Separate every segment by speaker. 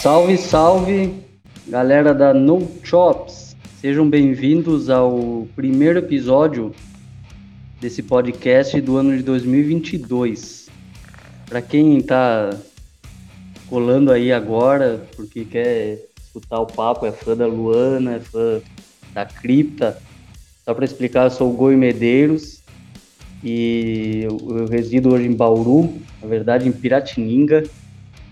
Speaker 1: Salve, salve, galera da No Chops. Sejam bem-vindos ao primeiro episódio desse podcast do ano de 2022. Para quem está colando aí agora, porque quer escutar o papo, é fã da Luana, é fã da Cripta, só para explicar, eu sou o Goi Medeiros e eu, resido hoje em Bauru, na verdade em Piratininga,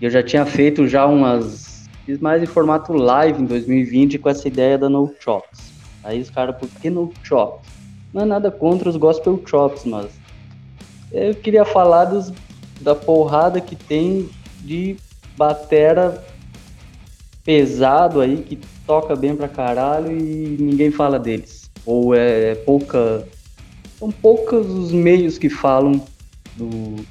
Speaker 1: eu já tinha feito já umas. Fiz mais em formato live em 2020 com essa ideia da No Chops. Aí os caras, por que No Chops? Não é nada contra os Gospel Chops, mas eu queria falar dos, da porrada que tem de batera pesado aí, que toca bem pra caralho e ninguém fala deles. Ou é, é pouca. São poucos os meios que falam do,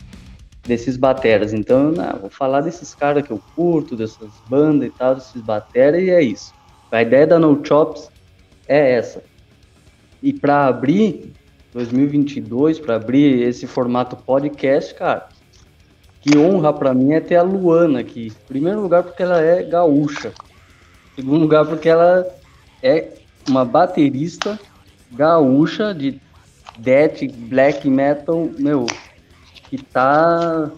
Speaker 1: desses bateras. Então, não, vou falar desses caras que eu curto, dessas bandas e tal, desses bateras, e é isso. A ideia da No Chops é essa. E para abrir 2022, para abrir esse formato podcast, cara, que honra para mim é ter a Luana aqui. Em primeiro lugar, porque ela é gaúcha. Em segundo lugar, porque ela é uma baterista gaúcha de death, black metal, meu, que tá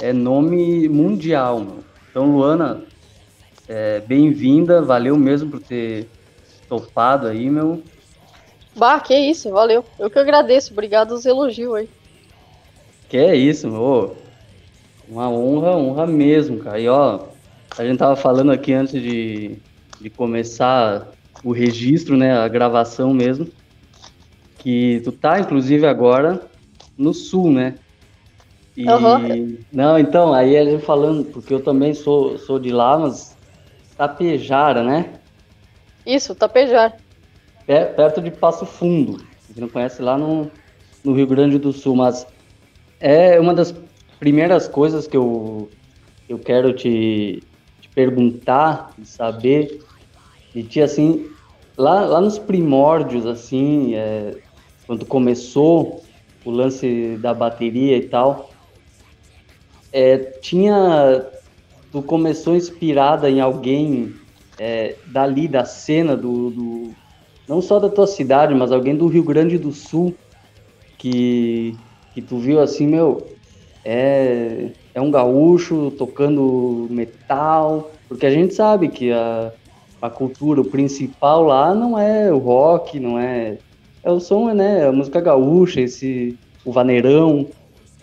Speaker 1: é nome mundial, mano. Então, Luana, é, bem-vinda, valeu mesmo por ter topado aí, meu.
Speaker 2: Bah, que isso, valeu. Eu que agradeço, obrigado aos elogios aí.
Speaker 1: Que é isso, meu. Uma honra, honra mesmo, cara. E ó, a gente tava falando aqui antes de, de começar o registro, né, a gravação mesmo, que tu tá, inclusive, agora no sul, né? E, uhum. Não, então, aí a gente falando, porque eu também sou, sou de lá, mas Tapejara, né?
Speaker 2: Isso, Tapejara.
Speaker 1: É, perto de Passo Fundo. Você não conhece lá no, no Rio Grande do Sul, mas é uma das primeiras coisas que eu, eu quero te, te perguntar, saber de ti, assim, lá, lá nos primórdios, assim, é, quando começou o lance da bateria e tal, é, tinha. Tu começou inspirada em alguém é, dali, da cena, do, do, não só da tua cidade, mas alguém do Rio Grande do Sul, que, que tu viu assim, meu, é, é um gaúcho tocando metal, porque a gente sabe que a, a cultura, o principal lá não é o rock, não é. É o som, né? A música gaúcha, esse, o vaneirão.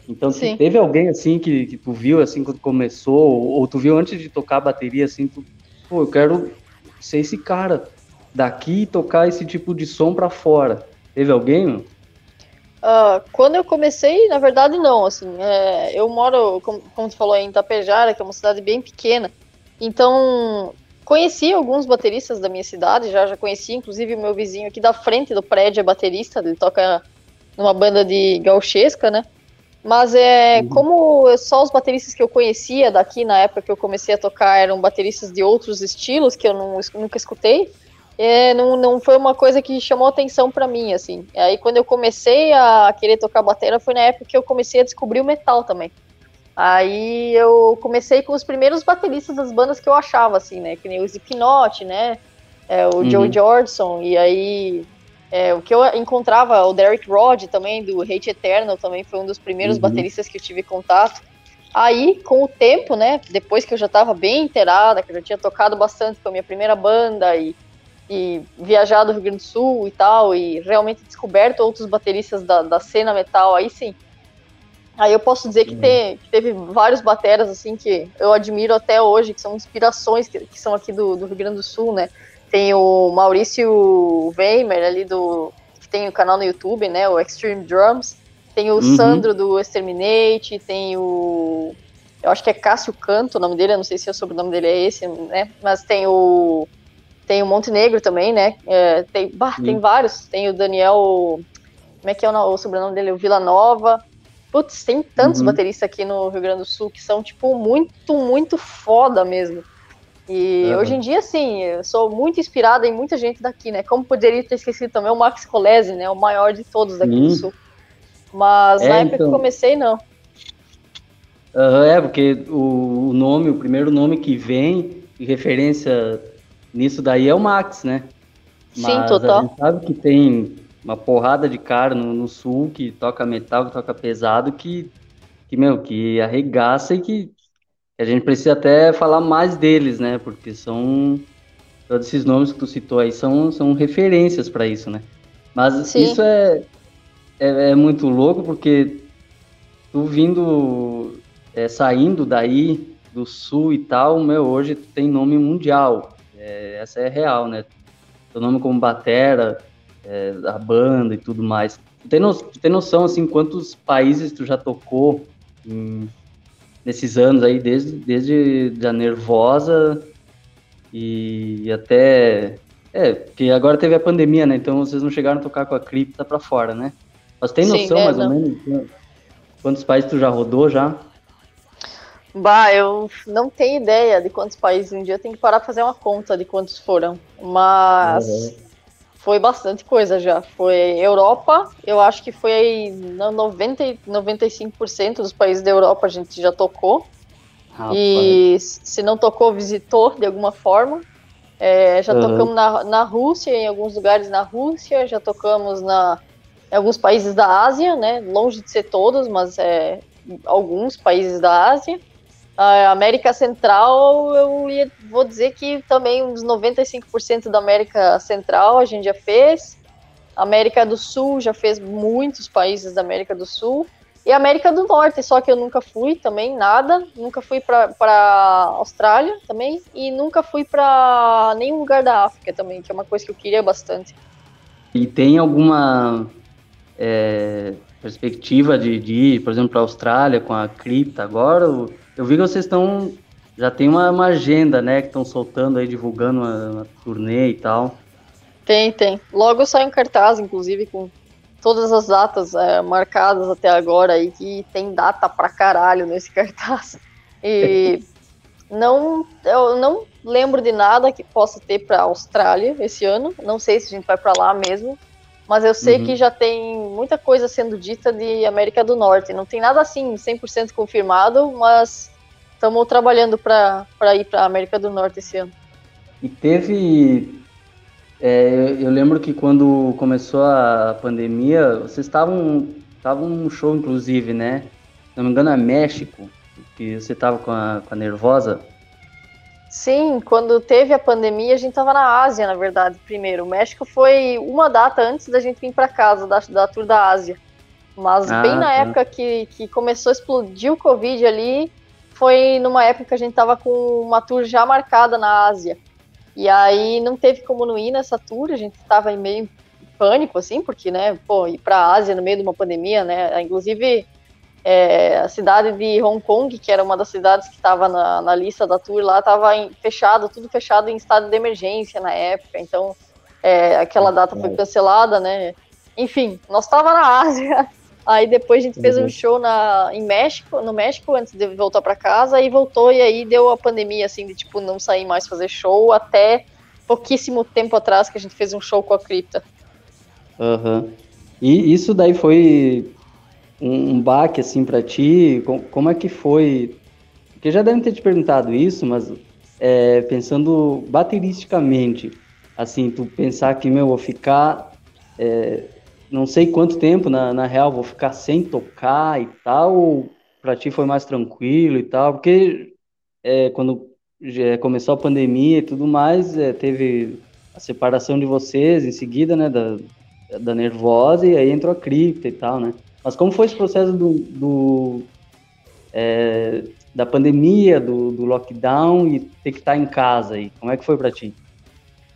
Speaker 1: Então, teve alguém assim que, que tu viu assim quando começou, ou, ou tu viu antes de tocar a bateria assim, tu, pô, eu quero ser esse cara daqui e tocar esse tipo de som para fora. Teve alguém?
Speaker 2: Uh, quando eu comecei, na verdade, não. Assim, é, eu moro, como, como tu falou, em Itapejara, que é uma cidade bem pequena. Então, conheci alguns bateristas da minha cidade, já, já conheci, inclusive, o meu vizinho aqui da frente do prédio é baterista, ele toca numa banda de gauchesca, né? Mas é uhum. como só os bateristas que eu conhecia daqui na época que eu comecei a tocar eram bateristas de outros estilos que eu não, nunca escutei, é, não, não foi uma coisa que chamou atenção para mim, assim. Aí quando eu comecei a querer tocar bateria foi na época que eu comecei a descobrir o metal também. Aí eu comecei com os primeiros bateristas das bandas que eu achava, assim, né? Que nem o Slipknot, né? É, o uhum. Joe Jordison, e aí é, o que eu encontrava, o Derek Rod também, do Hate Eternal, também foi um dos primeiros uhum. bateristas que eu tive contato. Aí, com o tempo, né, depois que eu já estava bem inteirada, que eu já tinha tocado bastante com a minha primeira banda e, e viajado ao Rio Grande do Sul e tal, e realmente descoberto outros bateristas da, da cena metal, aí sim. Aí eu posso dizer que, uhum. tem, que teve vários bateras, assim, que eu admiro até hoje, que são inspirações que, que são aqui do, do Rio Grande do Sul, né, tem o Maurício Weimer ali do. que tem o canal no YouTube, né? O Extreme Drums. Tem o uhum. Sandro do Exterminate, tem o. Eu acho que é Cássio Canto o nome dele, eu não sei se o sobrenome dele é esse, né? Mas tem o. Tem o Montenegro também, né? É, tem, bah, tem vários. Tem o Daniel. Como é que é o, o sobrenome dele? O Vila Nova. Putz, tem tantos uhum. bateristas aqui no Rio Grande do Sul que são, tipo, muito, muito foda mesmo. E uhum. hoje em dia, sim, eu sou muito inspirada em muita gente daqui, né? Como poderia ter esquecido também o Max Colese, né? O maior de todos daqui do Sul. Mas é, na época então... que comecei, não.
Speaker 1: Uhum, é, porque o, nome, o primeiro nome que vem de referência nisso daí é o Max, né?
Speaker 2: Mas Sim, total.
Speaker 1: A gente sabe que tem uma porrada de cara no, no, sul que toca metal, que toca pesado, que, que meu, que arregaça e que a gente precisa até falar mais deles, né? Porque são todos esses nomes que tu citou aí são, são referências para isso, né? Mas Sim. isso é, é, é, muito louco porque tu vindo, é, saindo daí do sul e tal, meu, hoje tu tem nome mundial. É, essa é real, né? Teu nome como Batera, é, a banda e tudo mais. Tu tem, no, tu tem noção, assim, quantos países tu já tocou em, nesses anos aí, desde, desde a Nervosa e até. É, porque agora teve a pandemia, né? Então vocês não chegaram a tocar com a cripta para fora, né? Mas tem noção, Sim, é, mais não. ou menos, quantos países tu já rodou já?
Speaker 2: Bah, eu não tenho ideia de quantos países um dia eu tenho que parar pra fazer uma conta de quantos foram. Mas uhum. Foi bastante coisa já. Foi Europa, eu acho que foi aí 90, 95% dos países da Europa a gente já tocou. Rapaz. E se não tocou, visitou de alguma forma. É, já uhum. tocamos na, na Rússia, em alguns lugares na Rússia, já tocamos na, em alguns países da Ásia, né? Longe de ser todos, mas é, alguns países da Ásia. A América Central, eu ia, vou dizer que também uns 95% da América Central a gente já fez. América do Sul já fez muitos países da América do Sul. E América do Norte, só que eu nunca fui também, nada. Nunca fui para Austrália também. E nunca fui para nenhum lugar da África também, que é uma coisa que eu queria bastante.
Speaker 1: E tem alguma é, perspectiva de, de, ir, por exemplo, para a Austrália com a cripta agora? Eu vi que vocês estão. Já tem uma, uma, agenda, né? Que estão soltando aí, divulgando uma, uma turnê e tal.
Speaker 2: Tem, tem. Logo sai um cartaz, inclusive, com todas as datas é, marcadas até agora aí, que tem data pra caralho nesse cartaz. E não, eu não lembro de nada que possa ter pra Austrália esse ano. Não sei se a gente vai para lá mesmo. Mas eu sei uhum. que já tem muita coisa sendo dita de América do Norte. Não tem nada assim 100% confirmado, mas estamos trabalhando para ir para América do Norte esse ano.
Speaker 1: E teve é, eu lembro que quando começou a pandemia, vocês estavam estavam num show, inclusive, né? Se não me engano, é México, que você estava com a, com a Nervosa.
Speaker 2: Sim, quando teve a pandemia, a gente estava na Ásia, na verdade, primeiro. O México foi uma data antes da gente vir para casa, da, da Tour da Ásia. Mas ah, bem na tá. época que, que começou a explodir o Covid ali, foi numa época que a gente estava com uma tour já marcada na Ásia. E aí não teve como não ir nessa tour, a gente estava em meio pânico, assim, porque, né, pô, ir para a Ásia no meio de uma pandemia, né, inclusive é, a cidade de Hong Kong, que era uma das cidades que estava na, na, lista da tour lá, estava fechado, tudo fechado em estado de emergência na época, então é, aquela data foi cancelada, né, enfim, nós estava na Ásia, Aí depois a gente fez um uhum. show na, em México, no México, antes de voltar para casa, e voltou, e aí deu a pandemia, assim, de tipo, não sair mais fazer show, até pouquíssimo tempo atrás que a gente fez um show com a Cripta.
Speaker 1: Aham. Uhum. E isso daí foi um, um baque, assim, para ti? Com, como é que foi? Porque já devem ter te perguntado isso, mas é, pensando bateristicamente, assim, tu pensar que, meu, vou ficar é, não sei quanto tempo, na, na real, vou ficar sem tocar e tal, ou pra ti foi mais tranquilo e tal? Porque é, quando começou a pandemia e tudo mais, é, teve a separação de vocês em seguida, né, da, da Nervosa, e aí entrou a cripta e tal, né? Mas como foi esse processo do, do é, da pandemia, do, do, lockdown e ter que estar em casa aí? Como é que foi para ti?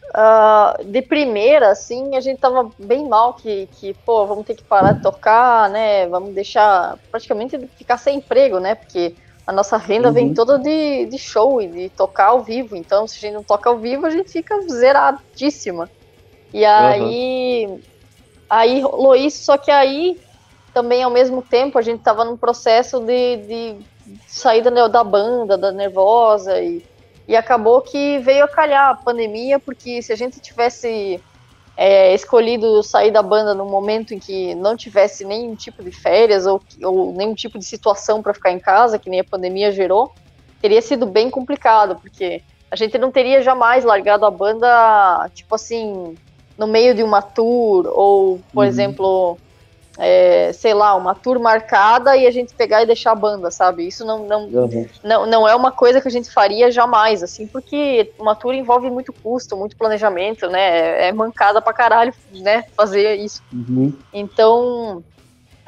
Speaker 2: Uh, de primeira, assim, a gente tava bem mal que, que, pô, vamos ter que parar de tocar, né? Vamos deixar praticamente ficar sem emprego, né? Porque a nossa renda uhum. vem toda de, de show e de tocar ao vivo. Então, se a gente não toca ao vivo, a gente fica zeradíssima. E aí, uhum. aí rolou isso, só que aí também ao mesmo tempo a gente tava num processo de, de saída da banda, da nervosa e e acabou que veio a calhar a pandemia, porque se a gente tivesse é, escolhido sair da banda no momento em que não tivesse nenhum tipo de férias ou, ou nenhum tipo de situação para ficar em casa, que nem a pandemia gerou, teria sido bem complicado, porque a gente não teria jamais largado a banda, tipo assim, no meio de uma tour, ou, por uhum. exemplo, é, sei lá, uma tour marcada e a gente pegar e deixar a banda, sabe? Isso não, não, uhum. não, não é uma coisa que a gente faria jamais, assim, porque uma tour envolve muito custo, muito planejamento, né? É mancada pra caralho, né? Fazer isso. Uhum. Então,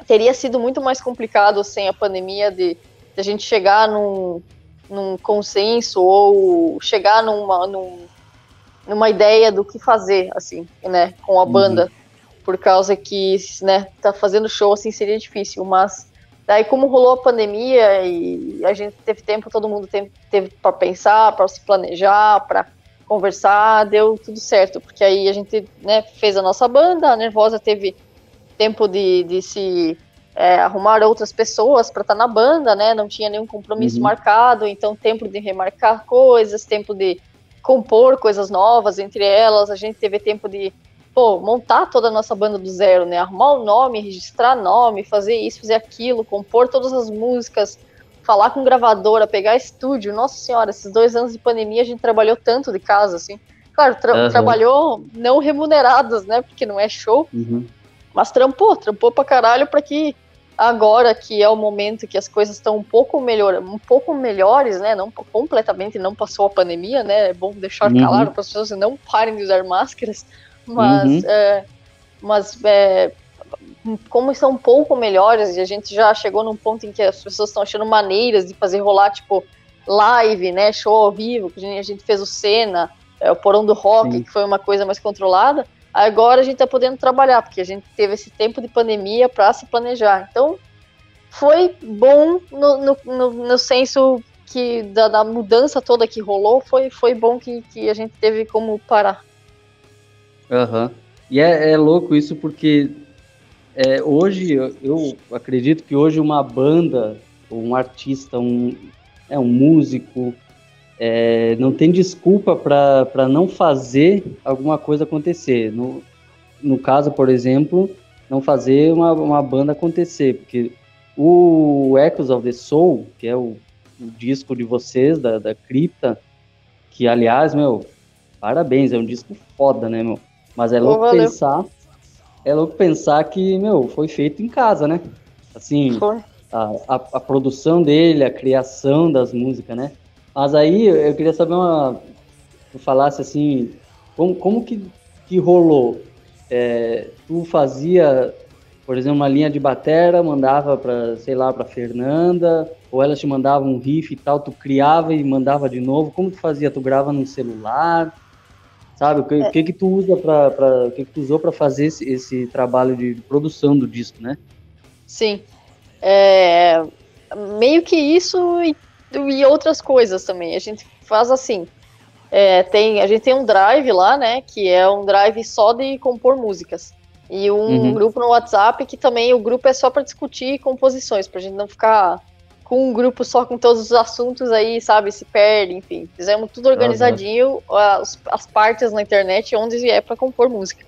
Speaker 2: teria sido muito mais complicado sem a pandemia de, de a gente chegar num, num consenso ou chegar numa, num, numa ideia do que fazer, assim, né, com a uhum. banda, uhum. Por causa que, né, tá fazendo show, assim, seria difícil, mas daí como rolou a pandemia e a gente teve tempo, todo mundo teve, teve para pensar, para se planejar, para conversar, deu tudo certo, porque aí a gente, né, fez a nossa banda, a Nervosa teve tempo de, de se é, arrumar outras pessoas para estar tá na banda, né? Não tinha nenhum compromisso uhum. marcado, então tempo de remarcar coisas, tempo de compor coisas novas entre elas. A gente teve tempo de pô, montar toda a nossa banda do zero, né? Arrumar o nome, registrar nome, fazer isso, fazer aquilo, compor todas as músicas, falar com gravadora, pegar estúdio. Nossa senhora, esses dois anos de pandemia a gente trabalhou tanto de casa, assim. Claro, tra uhum. trabalhou não remunerados, né? Porque não é show. Uhum. Mas trampou, trampou pra caralho pra que agora que é o momento que as coisas estão um pouco melhor, um pouco melhores, né? Não completamente não passou a pandemia, né? É bom deixar uhum. claro para as pessoas não parem de usar máscaras, mas uhum. é, mas é, como estão um pouco melhores e a gente já chegou num ponto em que as pessoas estão achando maneiras de fazer rolar tipo live, né? Show ao vivo, que a gente fez o cena, é, o porão do rock, Sim. que foi uma coisa mais controlada Agora a gente está podendo trabalhar, porque a gente teve esse tempo de pandemia para se planejar. Então, foi bom no, no, no, no senso que da, da, mudança toda que rolou, foi, foi bom que, que a gente teve como parar.
Speaker 1: Uhum. E é, é, louco isso porque é, hoje, eu acredito que hoje uma banda, um artista, um, é, um músico, é, não tem desculpa para não fazer alguma coisa acontecer. No, no caso, por exemplo, não fazer uma, uma banda acontecer, porque o Echoes of the Soul, que é o, o disco de vocês, da, da Cripta, que aliás, meu, parabéns, é um disco foda, né, meu? Mas é louco pensar, é louco pensar que, meu, foi feito em casa, né? Assim, a, a, a, produção dele, a criação das músicas, né? Mas aí eu queria saber uma. Tu falasse assim, como, como que, que rolou? É, tu fazia, por exemplo, uma linha de batera, mandava para, sei lá, para Fernanda, ou ela te mandava um riff e tal, tu criava e mandava de novo. Como tu fazia? Tu grava no celular? Sabe? O que, é. que, que tu usa para, que, que tu usou para fazer esse, esse trabalho de produção do disco, né?
Speaker 2: Sim. É, meio que isso e e outras coisas também. A gente faz assim. É, tem, a gente tem um drive lá, né? Que é um drive só de compor músicas. E um uhum. grupo no WhatsApp que também o grupo é só para discutir composições, pra gente não ficar com um grupo só com todos os assuntos aí, sabe, se perde, enfim. Fizemos tudo organizadinho, uhum. as, as partes na internet onde é para compor música.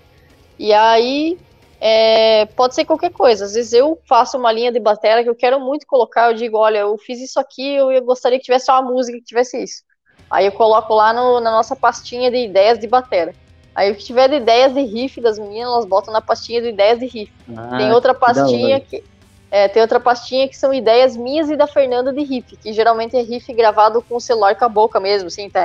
Speaker 2: E aí é, pode ser qualquer coisa. Às vezes eu faço uma linha de bateria que eu quero muito colocar, eu digo, olha, eu fiz isso aqui, eu gostaria que tivesse uma música que tivesse isso. Aí eu coloco lá no, na nossa pastinha de ideias de bateria. Aí o que tiver de ideias de riff das meninas, elas botam na pastinha de ideias de riff. Ah, tem outra pastinha que, que é, tem outra pastinha que são ideias minhas e da Fernanda de riff, que geralmente é riff gravado com o celular com a boca mesmo, assim, tá,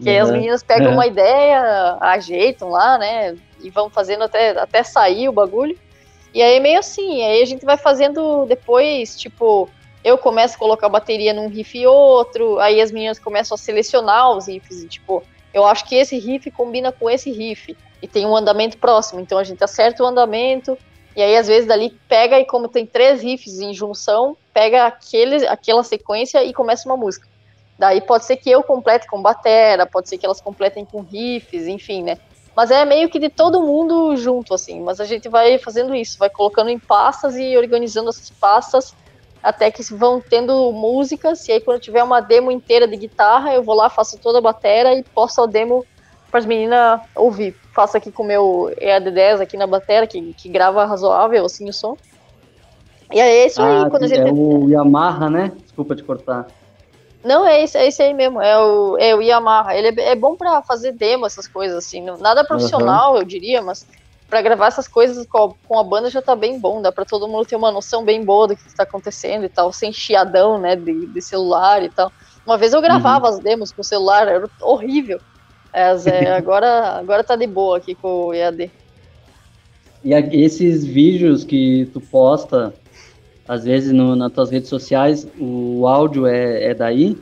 Speaker 2: que aí as meninas pegam uhum. uma ideia, ajeitam lá, né? E vão fazendo até, até sair o bagulho. E aí meio assim, aí a gente vai fazendo depois, tipo, eu começo a colocar bateria num riff e outro, aí as meninas começam a selecionar os riffs, e, tipo, eu acho que esse riff combina com esse riff, e tem um andamento próximo, então a gente acerta o andamento, e aí às vezes dali pega, e como tem três riffs em junção, pega aquele, aquela sequência e começa uma música. Daí pode ser que eu complete com batera, pode ser que elas completem com riffs, enfim, né? Mas é meio que de todo mundo junto, assim. Mas a gente vai fazendo isso, vai colocando em pastas e organizando essas pastas até que vão tendo músicas. E aí, quando tiver uma demo inteira de guitarra, eu vou lá, faço toda a batera e posto a demo para as meninas ouvir. Faço aqui com o meu EAD10 aqui na batera, que, que grava razoável, assim, o som. E é isso
Speaker 1: ah,
Speaker 2: aí,
Speaker 1: quando a gente... É o Yamaha, né? Desculpa te cortar.
Speaker 2: Não, é esse, é esse aí mesmo, é o, é o Yamaha. Ele é, é bom para fazer demo, essas coisas assim. Nada profissional, uhum. eu diria, mas para gravar essas coisas com a, com a, banda já tá bem bom. Dá para todo mundo ter uma noção bem boa do que está acontecendo e tal, sem chiadão, né, de, de, celular e tal. Uma vez eu gravava uhum. as demos com o celular, era horrível. É, agora, agora tá de boa aqui com o EAD.
Speaker 1: E esses vídeos que tu posta, às vezes no, nas tuas redes sociais, o áudio é, é daí?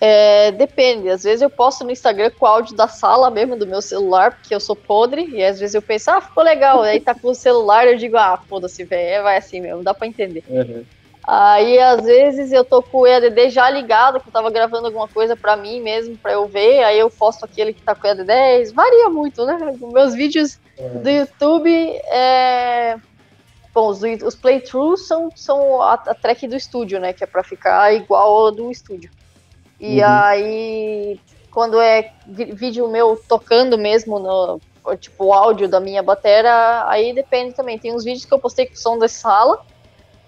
Speaker 2: É, depende, às vezes eu posto no Instagram com o áudio da sala mesmo do meu celular, porque eu sou podre, e às vezes eu penso, ah, ficou legal, aí tá com o celular, eu digo, ah, foda-se, velho, é, vai assim mesmo, dá pra entender. Uhum. Aí, às vezes, eu tô com o EADD já ligado, que eu tava gravando alguma coisa pra mim mesmo, pra eu ver, aí eu posto aquele que tá com o EAD10, varia muito, né? Meus vídeos uhum. do YouTube, é Bom, os, os playthroughs são, são a, a, track do estúdio, né? Que é pra ficar igual ao do estúdio. E uhum. aí, quando é vídeo meu tocando mesmo no tipo o áudio da minha batera, aí depende também. Tem uns vídeos que eu postei com som da sala,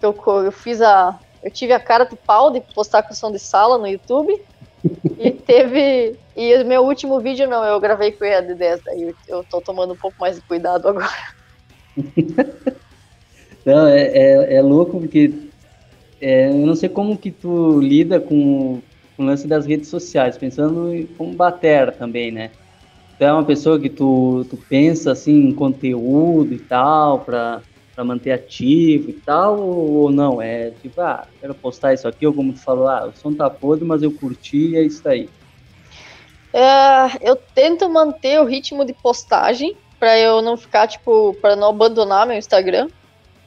Speaker 2: eu, eu fiz a. Eu tive a cara de pau de postar com som de sala no YouTube. e teve. E o meu último vídeo não, eu gravei com o EAD10, daí eu, tô tomando um pouco mais de cuidado agora.
Speaker 1: Não, é, é, é louco porque é, eu não sei como que tu lida com, com o lance das redes sociais, pensando como batera também, né? Tu é uma pessoa que tu, tu pensa assim em conteúdo e tal, para para manter ativo e tal, ou não? É tipo, ah, quero postar isso aqui, ou como tu falou, ah, o som tá podre, mas eu curti e é isso aí.
Speaker 2: É, eu tento manter o ritmo de postagem para eu não ficar, tipo, para não abandonar meu Instagram.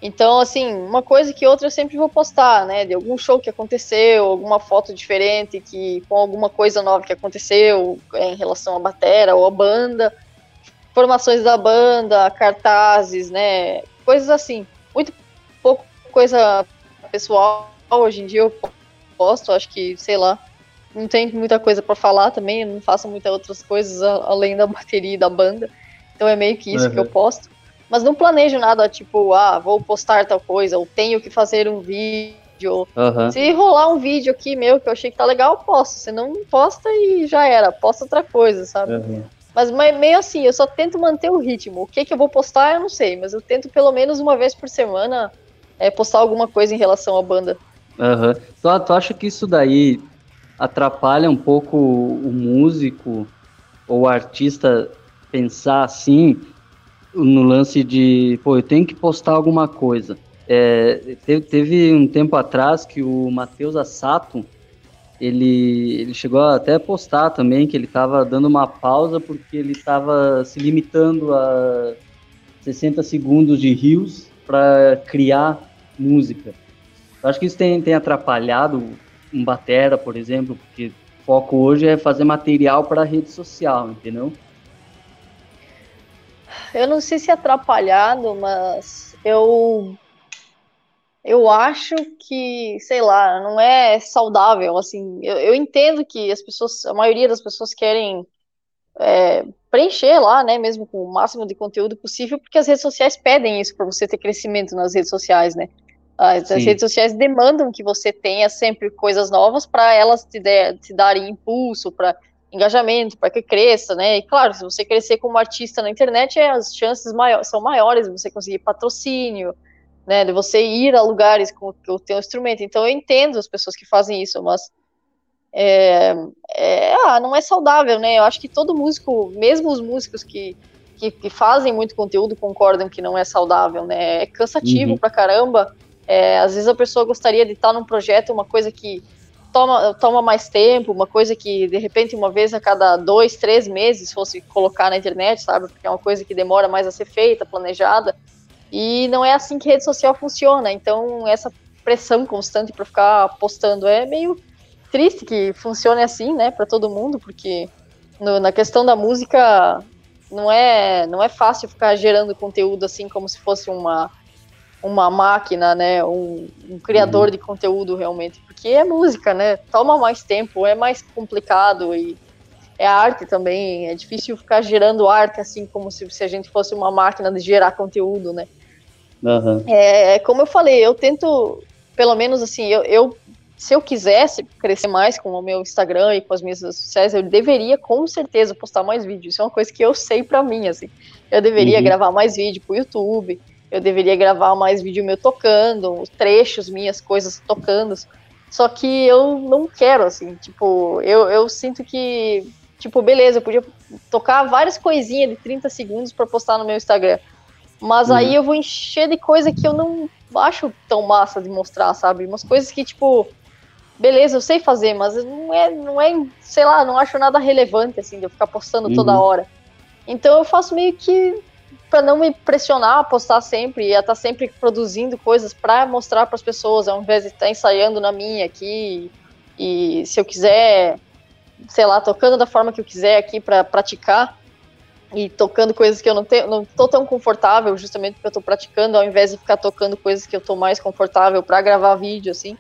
Speaker 2: Então, assim, uma coisa que outra eu sempre vou postar, né? De algum show que aconteceu, alguma foto diferente que com alguma coisa nova que aconteceu é, em relação à batera ou à banda, formações da banda, cartazes, né? Coisas assim. Muito pouco coisa pessoal hoje em dia eu posto, acho que, sei lá, não tem muita coisa para falar também, não faço muitas outras coisas além da bateria e da banda. Então é meio que isso uhum. que eu posto mas não planejo nada tipo, ah, vou postar tal coisa, ou tenho que fazer um vídeo. Uhum. Se rolar um vídeo aqui meu que eu achei que tá legal, eu posto. Se não, posta e já era, posta outra coisa, sabe? Uhum. Mas meio assim, eu só tento manter o ritmo. O que, que eu vou postar, eu não sei, mas eu tento pelo menos uma vez por semana é, postar alguma coisa em relação à banda.
Speaker 1: Uhum. Tu, tu acha que isso daí atrapalha um pouco o músico ou o artista pensar assim? no lance de, pô, eu tenho que postar alguma coisa. É, teve, teve, um tempo atrás que o Matheus Assato, ele, ele chegou até a postar também que ele estava dando uma pausa porque ele estava se limitando a 60 segundos de rios para criar música. Eu acho que isso tem, tem atrapalhado um batera, por exemplo, porque o foco hoje é fazer material para rede social, entendeu?
Speaker 2: eu não sei se é atrapalhado, mas eu eu acho que, sei lá, não é saudável, assim, eu, eu entendo que as pessoas, a maioria das pessoas querem é, preencher lá, né, mesmo com o máximo de conteúdo possível, porque as redes sociais pedem isso para você ter crescimento nas redes sociais, né, as, redes sociais demandam que você tenha sempre coisas novas para elas te, der, te darem impulso, para engajamento, para que cresça, né? E claro, se você crescer como artista na internet, as chances maior, são maiores de você conseguir patrocínio, né? De você ir a lugares com o teu instrumento. Então eu entendo as pessoas que fazem isso, mas é, é, ah, não é saudável, né? Eu acho que todo músico, mesmo os músicos que, que, que fazem muito conteúdo, concordam que não é saudável, né? É cansativo uhum. pra caramba. É, às vezes a pessoa gostaria de estar num projeto, uma coisa que toma, toma mais tempo, uma coisa que de repente uma vez a cada dois, três meses fosse colocar na internet, sabe? Porque é uma coisa que demora mais a ser feita, planejada. E não é assim que rede social funciona. Então essa pressão constante para ficar postando é meio triste que funcione assim, né, para todo mundo, porque no, na questão da música não é não é fácil ficar gerando conteúdo assim como se fosse uma uma máquina, né, um, um criador uhum. de conteúdo realmente, porque é música, né, toma mais tempo, é mais complicado e é arte também, é difícil ficar gerando arte assim como se, se a gente fosse uma máquina de gerar conteúdo, né. Uhum. É, como eu falei, eu tento, pelo menos assim, eu, eu se eu quisesse crescer mais com o meu Instagram e com as minhas redes sociais, eu deveria com certeza postar mais vídeos. Isso é uma coisa que eu sei para mim, assim. Eu deveria uhum. gravar mais vídeo pro YouTube, eu deveria gravar mais vídeo meu tocando, trechos, minhas coisas tocando. Só que eu não quero, assim, tipo, eu, eu sinto que, tipo, beleza, eu podia tocar várias coisinhas de 30 segundos para postar no meu Instagram. Mas uhum. aí eu vou encher de coisa que eu não acho tão massa de mostrar, sabe? Umas coisas que, tipo, beleza, eu sei fazer, mas não é, não é, sei lá, não acho nada relevante, assim, de eu ficar postando uhum. toda hora. Então eu faço meio que para não me pressionar a postar sempre e a estar tá sempre produzindo coisas para mostrar para as pessoas, ao invés de estar tá ensaiando na minha aqui e se eu quiser, sei lá, tocando da forma que eu quiser aqui para praticar e tocando coisas que eu não tenho, não tô tão confortável, justamente porque eu estou praticando, ao invés de ficar tocando coisas que eu estou mais confortável para gravar vídeo assim.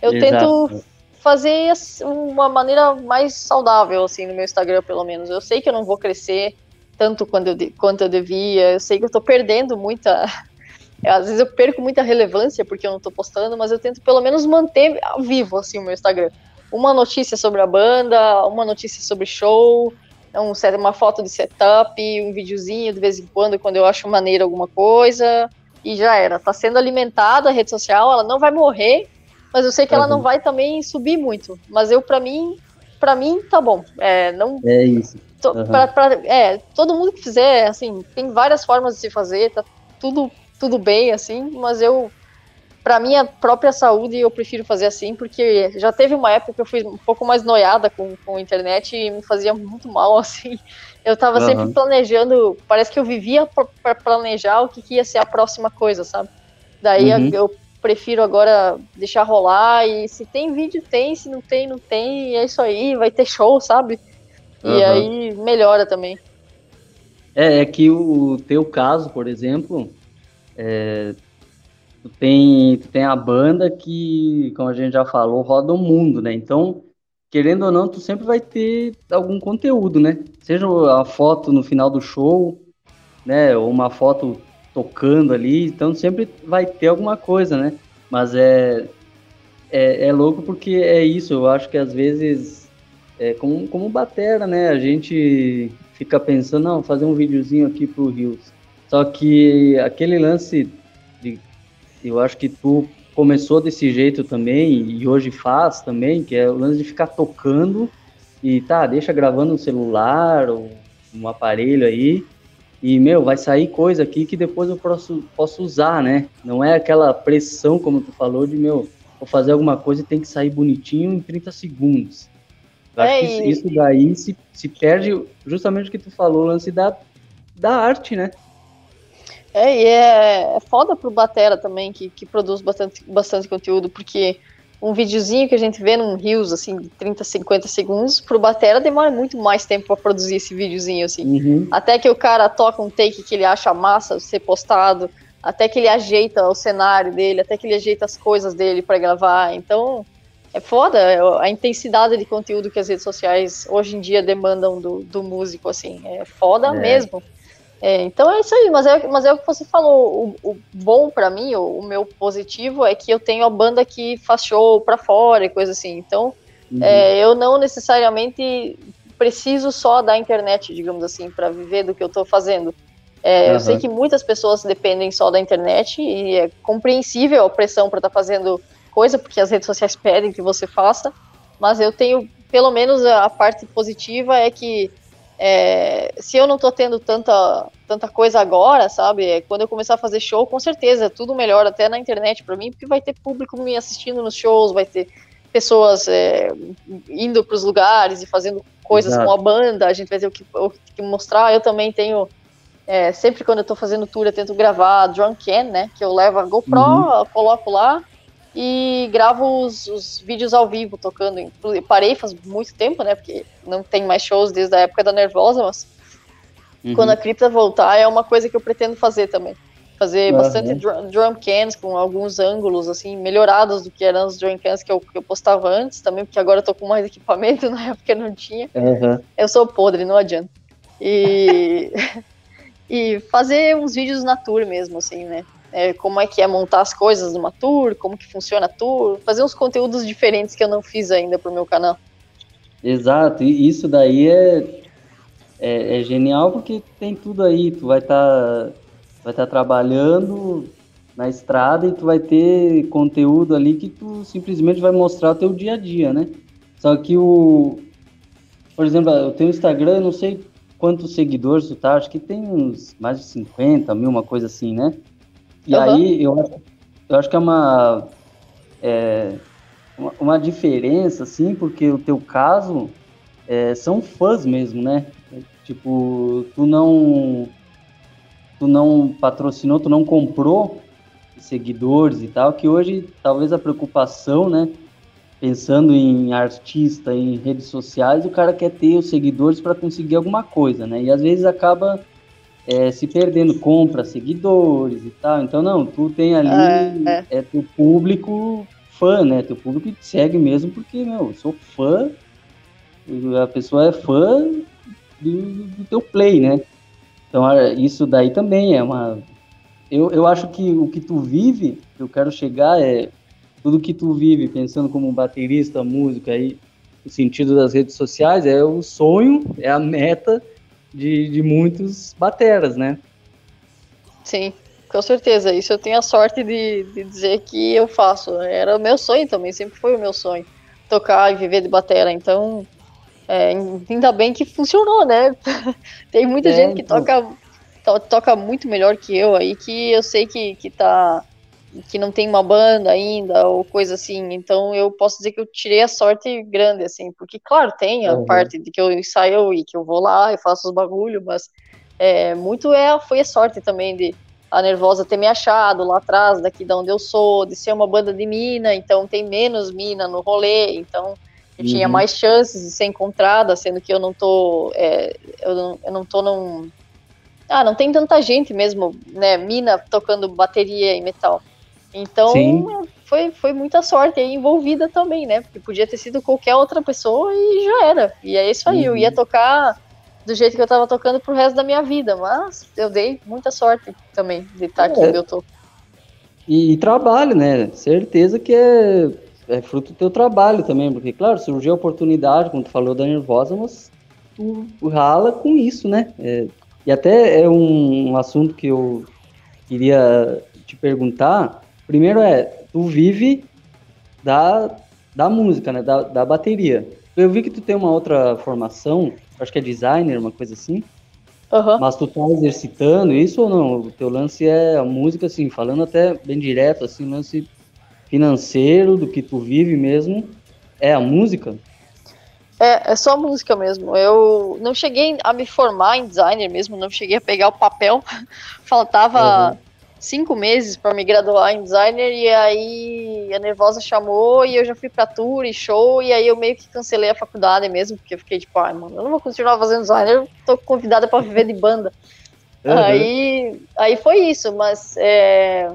Speaker 2: Eu Exato. tento fazer uma maneira mais saudável assim no meu Instagram, pelo menos. Eu sei que eu não vou crescer tanto quanto eu, quanto eu devia. Eu sei que eu tô perdendo muita. Às vezes eu perco muita relevância porque eu não tô postando, mas eu tento pelo menos manter vivo assim, o meu Instagram. Uma notícia sobre a banda, uma notícia sobre show, um, uma foto de setup, um videozinho de vez em quando, quando eu acho maneiro alguma coisa. E já era. Tá sendo alimentada a rede social, ela não vai morrer, mas eu sei que uhum. ela não vai também subir muito. Mas eu, para mim, para mim tá bom. É, não,
Speaker 1: é isso.
Speaker 2: Uhum. Pra, pra, é, todo mundo que fizer, assim, tem várias formas de se fazer, tá tudo, tudo bem, assim, mas eu, pra minha própria saúde, eu prefiro fazer assim, porque já teve uma época que eu fui um pouco mais noiada com, com a internet e me fazia muito mal, assim. Eu tava uhum. sempre planejando, parece que eu vivia para planejar o que, que, ia ser a próxima coisa, sabe? Daí uhum. eu prefiro agora deixar rolar e se tem vídeo, tem, se não tem, não tem, é isso aí, vai ter show, sabe? E uhum. aí melhora também.
Speaker 1: É, é que o teu caso, por exemplo, é, tu, tem, tu tem a banda que, como a gente já falou, roda o mundo, né? Então, querendo ou não, tu sempre vai ter algum conteúdo, né? Seja a foto no final do show, né? Ou uma foto tocando ali, então sempre vai ter alguma coisa, né? Mas é, é, é louco porque é isso, eu acho que às vezes é, como, como batera, né? A gente fica pensando, não, fazer um videozinho aqui pro Rios. Só que aquele lance, eu acho que tu começou desse jeito também, e hoje faz também, que é o lance de ficar tocando e tá, deixa gravando no celular ou um aparelho aí, e, meu, vai sair coisa aqui que depois eu posso, posso usar, né? Não é aquela pressão, como tu falou, de, meu, vou fazer alguma coisa e tem que sair bonitinho em 30 segundos. Eu acho é, que isso, isso daí se, se perde justamente o que tu falou, o lance da, da arte, né?
Speaker 2: É, e é, é foda pro Batera também, que, que produz bastante, bastante conteúdo, porque um videozinho que a gente vê num Reels, assim, de 30, 50 segundos, pro Batera demora muito mais tempo para produzir esse videozinho, assim. Uhum. Até que o cara toca um take que ele acha massa ser postado, até que ele ajeita o cenário dele, até que ele ajeita as coisas dele para gravar. Então, é foda a intensidade de conteúdo que as redes sociais hoje em dia demandam do, do músico, assim, é foda é. mesmo. É, então é isso aí, mas é, mas é o que você falou, o, o bom para mim, o, o, meu positivo é que eu tenho a banda que faz show pra fora e coisa assim, então uhum. é, eu não necessariamente preciso só da internet, digamos assim, para viver do que eu tô fazendo. É, uhum. Eu sei que muitas pessoas dependem só da internet e é compreensível a pressão para estar tá fazendo coisa, porque as redes sociais pedem que você faça, mas eu tenho, pelo menos a parte positiva é que é, se eu não tô tendo tanta, tanta coisa agora, sabe, é, quando eu começar a fazer show, com certeza, tudo melhor até na internet para mim, porque vai ter público me assistindo nos shows, vai ter pessoas é, indo para os lugares e fazendo coisas Exato. com a banda, a gente vai ter o que, o que mostrar. Eu também tenho, é, sempre quando eu tô fazendo tour, eu tento gravar drum can, né, que eu levo a GoPro, uhum. coloco lá, e gravo os, os, vídeos ao vivo tocando. Eu parei faz muito tempo, né? Porque não tem mais shows desde a época da Nervosa, mas uhum. quando a cripta voltar é uma coisa que eu pretendo fazer também. Fazer uhum. bastante drum, drum, cans com alguns ângulos assim melhorados do que eram os drum cans que eu, que eu postava antes também, porque agora eu tô com mais equipamento, na época não tinha. Uhum. Eu sou podre, não adianta. E, e fazer uns vídeos na tour mesmo, assim, né? É, como é que é montar as coisas numa tour, como que funciona a tour, fazer uns conteúdos diferentes que eu não fiz ainda pro meu canal.
Speaker 1: Exato, e isso daí é, é, é genial porque tem tudo aí, tu vai estar tá, vai tá trabalhando na estrada e tu vai ter conteúdo ali que tu simplesmente vai mostrar o teu dia a dia, né? Só que o, por exemplo, eu tenho Instagram, não sei quantos seguidores tu tá, acho que tem uns mais de 50 mil, uma coisa assim, né? E uhum. aí eu, eu acho que é uma, é uma, uma, diferença, assim, porque o teu caso é, são fãs mesmo, né? Tipo, tu não tu não patrocinou, tu não comprou seguidores e tal, que hoje talvez a preocupação, né, pensando em artista, em redes sociais, o cara quer ter os seguidores para conseguir alguma coisa, né? E às vezes acaba é, se perdendo, compra seguidores e tal. Então, não, tu tem ali, é, é. é teu público fã, né? Teu público te segue mesmo porque, meu, eu sou fã, a pessoa é fã do, do teu play, né? Então, isso daí também é uma. Eu, eu acho que o que tu vive, que eu quero chegar é tudo que tu vive pensando como baterista, músico aí, o sentido das redes sociais é o sonho, é a meta de, de muitos bateras, né?
Speaker 2: Sim, com certeza. Isso eu tenho a sorte de, de dizer que eu faço. Era o meu sonho também, sempre foi o meu sonho. Tocar e viver de batera. Então, é, ainda bem que funcionou, né? Tem muita é, gente que então... toca, to, toca muito melhor que eu aí, que eu sei que, que tá que não tem uma banda ainda ou coisa assim. Então eu posso dizer que eu tirei a sorte grande, assim, porque claro, tem a uhum. parte de que eu ensaio e que eu vou lá e faço os bagulho, mas é, muito é, foi a sorte também de a Nervosa ter me achado lá atrás, daqui de onde eu sou, de ser uma banda de mina, então tem menos mina no rolê, então eu uhum. tinha mais chances de ser encontrada, sendo que eu não tô, é, eu, não, eu não tô num... Ah, não tem tanta gente mesmo, né, mina tocando bateria e metal. Então, foi, foi muita sorte aí envolvida também, né? Porque podia ter sido qualquer outra pessoa e já era. E é isso aí, uhum. eu ia uhum. tocar do jeito que eu tava tocando pro resto da minha vida, mas eu dei muita sorte também de estar aqui é. onde eu tô.
Speaker 1: E, e, trabalho, né? Certeza que é, é fruto do teu trabalho também, porque, claro, surgiu a oportunidade, como tu falou da Nervosa, mas tu rala com isso, né? É, e até é um, um assunto que eu queria te perguntar, Primeiro é, tu vive da, da música, né? Da, da bateria. Eu vi que tu tem uma outra formação, acho que é designer, uma coisa assim. Uhum. Mas tu tá exercitando isso ou não? O teu lance é a música, assim, falando até bem direto, assim, lance financeiro, do que tu vive mesmo, é a música?
Speaker 2: É, é só música mesmo. Eu não cheguei a me formar em designer mesmo, não cheguei a pegar o papel. Faltava uhum cinco meses para me graduar em designer e aí a Nervosa chamou e eu já fui para tour e show e aí eu meio que cancelei a faculdade mesmo, porque eu fiquei tipo, ai, mano, eu não vou continuar fazendo designer, eu tô convidada para viver de banda. Uhum. Aí, aí foi isso, mas é,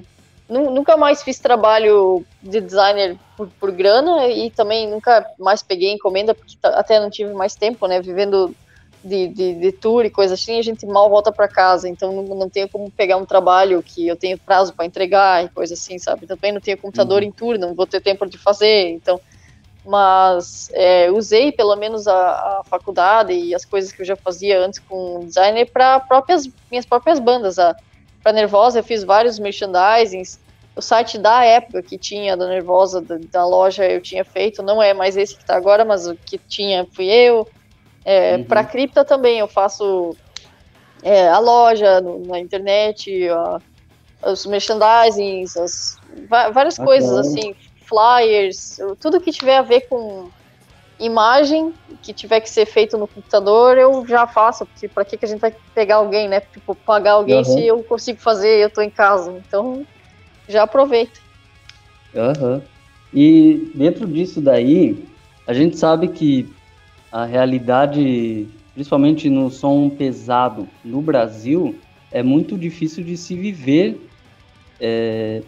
Speaker 2: nunca mais fiz trabalho de designer por, por grana e também nunca mais peguei encomenda, porque até não tive mais tempo, né, vivendo de, de, de tour e coisa assim, a gente mal volta para casa, então não, não tenho como pegar um trabalho que eu tenho prazo para entregar e coisa assim, sabe? Também não tenho computador uhum. em tour, não vou ter tempo de fazer, então. Mas é, usei pelo menos a, a, faculdade e as coisas que eu já fazia antes com designer para próprias minhas próprias bandas. Para Nervosa eu fiz vários merchandisings. O site da época que tinha da Nervosa, da, da loja, eu tinha feito, não é mais esse que está agora, mas o que tinha fui eu. É, uhum. Para cripta também eu faço é, a loja no, na internet, a, os merchandisings, as, várias coisas assim, flyers, tudo que tiver a ver com imagem que tiver que ser feito no computador, eu já faço, porque para que, que a gente vai pegar alguém, né? Tipo, pagar alguém uhum. se eu consigo fazer, eu tô em casa. Então, já aproveito.
Speaker 1: Uhum. E dentro disso daí, a gente sabe que a realidade, principalmente no som pesado no Brasil, é muito difícil de se viver é,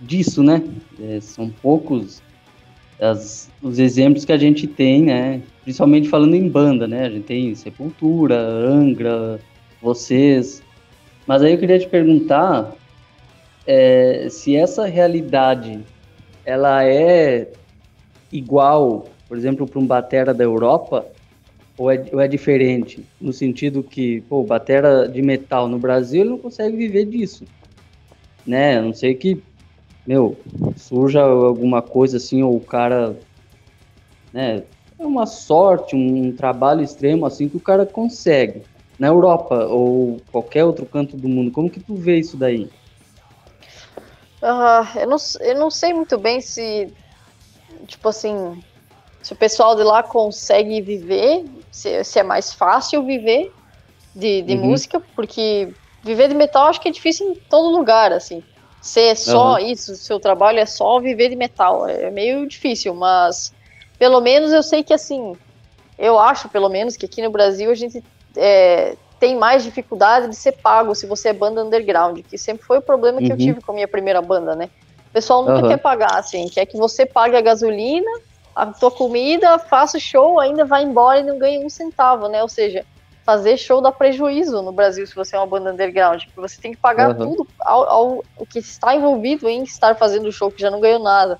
Speaker 1: disso, né? É, são poucos as, os exemplos que a gente tem, né? Principalmente falando em banda, né? A gente tem Sepultura, Angra, vocês. Mas aí eu queria te perguntar é, se essa realidade ela é igual, por exemplo, para um batera da Europa, ou é, ou é diferente? No sentido que, pô, batera de metal no Brasil ele não consegue viver disso. Né? A não sei que, meu, surja alguma coisa assim, ou o cara, né? É uma sorte, um, trabalho extremo assim que o cara consegue. Na Europa ou qualquer outro canto do mundo, como que tu vê isso daí?
Speaker 2: Uh, eu, não, eu não sei muito bem se, tipo assim, se o pessoal de lá consegue viver, se, se é mais fácil viver de, de uhum. música, porque viver de metal acho que é difícil em todo lugar, assim. Se é só uhum. isso, seu trabalho é só viver de metal, é meio difícil, mas pelo menos eu sei que assim, eu acho pelo menos que aqui no Brasil a gente é, tem mais dificuldade de ser pago se você é banda underground, que sempre foi o problema que uhum. eu tive com a minha primeira banda, né? O pessoal nunca uhum. quer pagar, assim, quer que você pague a gasolina, a tua comida, faça o show, ainda vai embora e não ganha um centavo, né? Ou seja, fazer show dá prejuízo no Brasil se você é uma banda underground, porque você tem que pagar uhum. tudo ao, ao, o que está envolvido em estar fazendo show, que já não ganhou nada.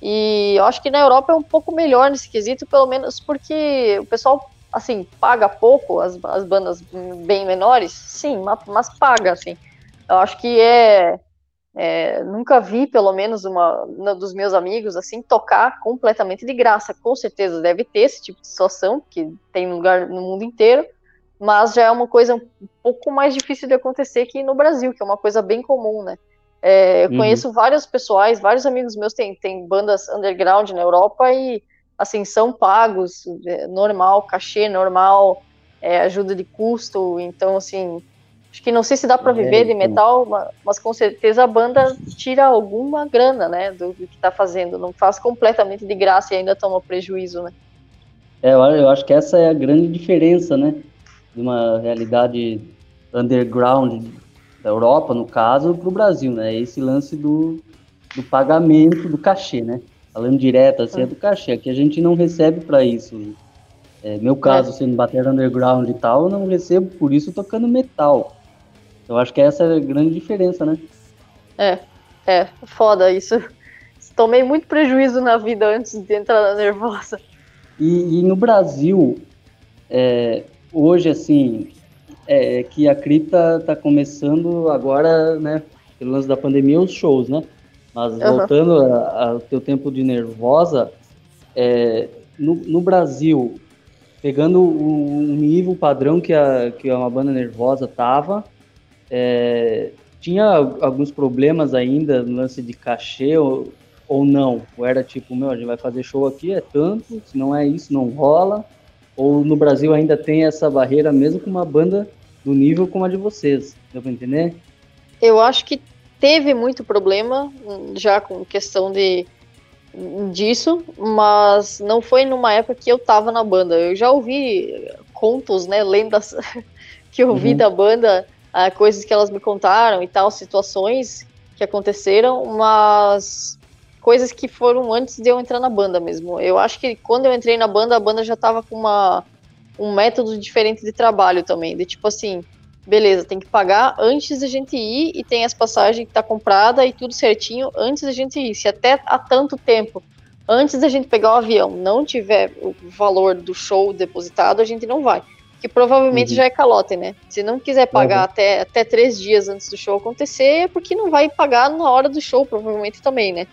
Speaker 2: E eu acho que na Europa é um pouco melhor nesse quesito, pelo menos porque o pessoal assim, paga pouco as, as bandas bem menores? Sim, mas, mas paga, assim. Eu acho que é, é, nunca vi, pelo menos, uma, dos meus amigos, assim, tocar completamente de graça. Com certeza deve ter esse tipo de situação, que tem lugar no mundo inteiro, mas já é uma coisa um pouco mais difícil de acontecer que no Brasil, que é uma coisa bem comum, né? É, eu uhum. conheço vários pessoais, vários amigos meus têm, têm bandas underground na Europa e assim, são pagos, é, normal, cachê normal, é, ajuda de custo, então, assim, acho que não sei se dá para viver de metal, mas com certeza a banda tira alguma grana, né, do, do que está fazendo, não faz completamente de graça e ainda toma prejuízo, né.
Speaker 1: É, eu acho que essa é a grande diferença, né, de uma realidade underground da Europa, no caso, para o Brasil, né, esse lance do, do pagamento do cachê, né, falando direto, assim, é do cachê, que a gente não recebe para isso. É, meu caso, é. sendo bater underground e tal, eu não recebo por isso tocando metal. Eu acho que essa é a grande diferença, né?
Speaker 2: É, é, foda isso. Tomei muito prejuízo na vida antes de entrar na nervosa.
Speaker 1: E, e no Brasil, é, hoje, assim, é que a cripta tá começando agora, né, pelo lance da pandemia, os shows, né? Mas uhum. voltando ao teu tempo de nervosa, é, no, no, Brasil, pegando o, nível padrão que, a, que uma banda nervosa tava, é, tinha alguns problemas ainda no lance de cachê ou, ou não? Ou era tipo, meu, a gente vai fazer show aqui, é tanto, se não é isso, não rola? Ou no Brasil ainda tem essa barreira, mesmo com uma banda do nível como a de vocês? Deu pra entender?
Speaker 2: Eu acho que teve muito problema já com questão de disso, mas não foi numa época que eu tava na banda. Eu já ouvi contos, né, lendas que eu ouvi uhum. da banda, uh, coisas que elas me contaram e tal, situações que aconteceram, mas coisas que foram antes de eu entrar na banda mesmo. Eu acho que quando eu entrei na banda, a banda já tava com uma, um método diferente de trabalho também, de tipo assim, beleza, tem que pagar antes da gente ir e tem as passagens que tá comprada e tudo certinho antes da gente ir. Se até há tanto tempo antes da gente pegar o avião não tiver o valor do show depositado, a gente não vai. Que provavelmente uhum. já é calote, né? Se não quiser pagar uhum. até, até três dias antes do show acontecer, é porque não vai pagar na hora do show, provavelmente também, né?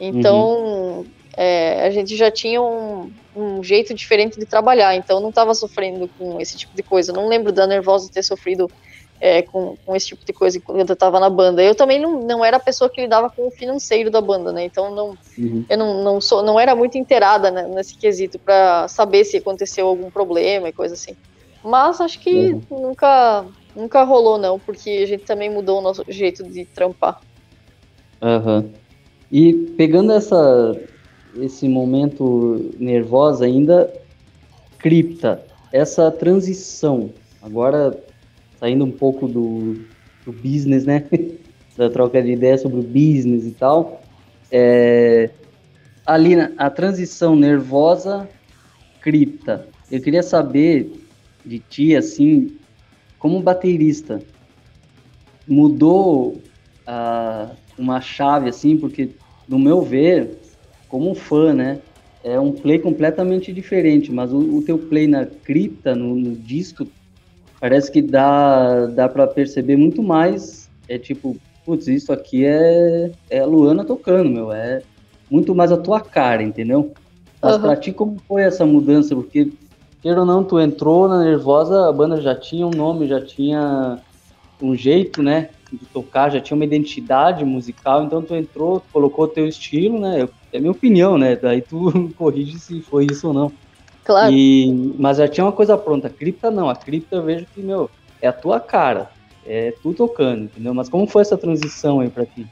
Speaker 2: Então, uhum. é, a gente já tinha um, um jeito diferente de trabalhar, então não estava sofrendo com esse tipo de coisa. Não lembro da Nervosa ter sofrido é, com, com, esse tipo de coisa quando eu estava na banda. Eu também não, não era a pessoa que lidava com o financeiro da banda, né? Então não, uhum. eu não, não, sou, não era muito inteirada né, nesse quesito para saber se aconteceu algum problema e coisa assim. Mas acho que uhum. nunca, nunca rolou, não, porque a gente também mudou o nosso jeito de trampar.
Speaker 1: Uhum. E pegando essa, esse momento nervosa ainda, cripta, essa transição, agora saindo um pouco do, do business, né? da troca de ideias sobre o business e tal, é, ali a transição nervosa, cripta. Eu queria saber de ti, assim, como baterista, mudou a, uma chave, assim, porque, no meu ver, como um fã, né, é um play completamente diferente, mas o, o teu play na cripta, no, no disco, parece que dá, dá para perceber muito mais, é tipo, putz, isso aqui é, é a Luana tocando, meu, é muito mais a tua cara, entendeu? Mas uhum. pra ti, como foi essa mudança? Porque, queira ou não, tu entrou na Nervosa, a banda já tinha um nome, já tinha um jeito, né, de tocar, já tinha uma identidade musical, então tu entrou, tu colocou teu estilo, né, é minha opinião, né, daí tu corrige se foi isso ou não.
Speaker 2: Claro.
Speaker 1: E, mas já tinha uma coisa pronta, a cripta não, a cripta eu vejo que, meu, é a tua cara, é tu tocando, entendeu? Mas como foi essa transição aí pra ti?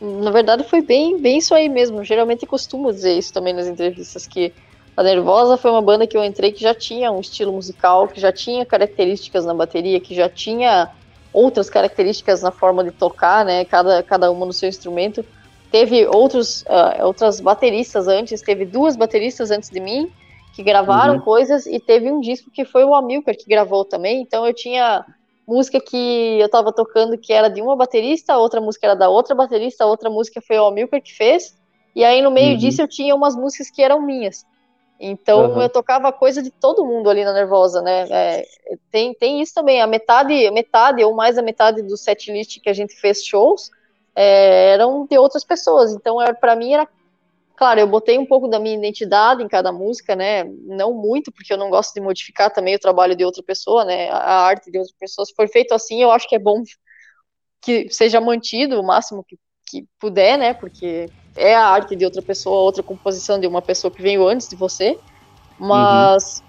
Speaker 2: Na verdade, foi bem, bem isso aí mesmo. Geralmente costumo dizer isso também nas entrevistas, que a Nervosa foi uma banda que eu entrei que já tinha um estilo musical, que já tinha características na bateria, que já tinha outras características na forma de tocar, né? Cada, cada uma no seu instrumento. Teve outros, uh, outras bateristas antes, teve duas bateristas antes de mim que gravaram uhum. coisas e teve um disco que foi o Amilcar que gravou também. Então eu tinha música que eu tava tocando que era de uma baterista, outra música era da outra baterista, outra música foi o Amilcar que fez, e aí no meio uhum. disso eu tinha umas músicas que eram minhas. Então uhum. eu tocava coisa de todo mundo ali na Nervosa, né? É, tem, tem isso também, a metade, metade ou mais a metade do set list que a gente fez shows é, eram de outras pessoas. Então para mim era Claro, eu botei um pouco da minha identidade em cada música, né? Não muito, porque eu não gosto de modificar também o trabalho de outra pessoa, né? A arte de outra pessoa. Se for feito assim, eu acho que é bom que seja mantido o máximo que, que puder, né? Porque é a arte de outra pessoa, outra composição de uma pessoa que veio antes de você. Mas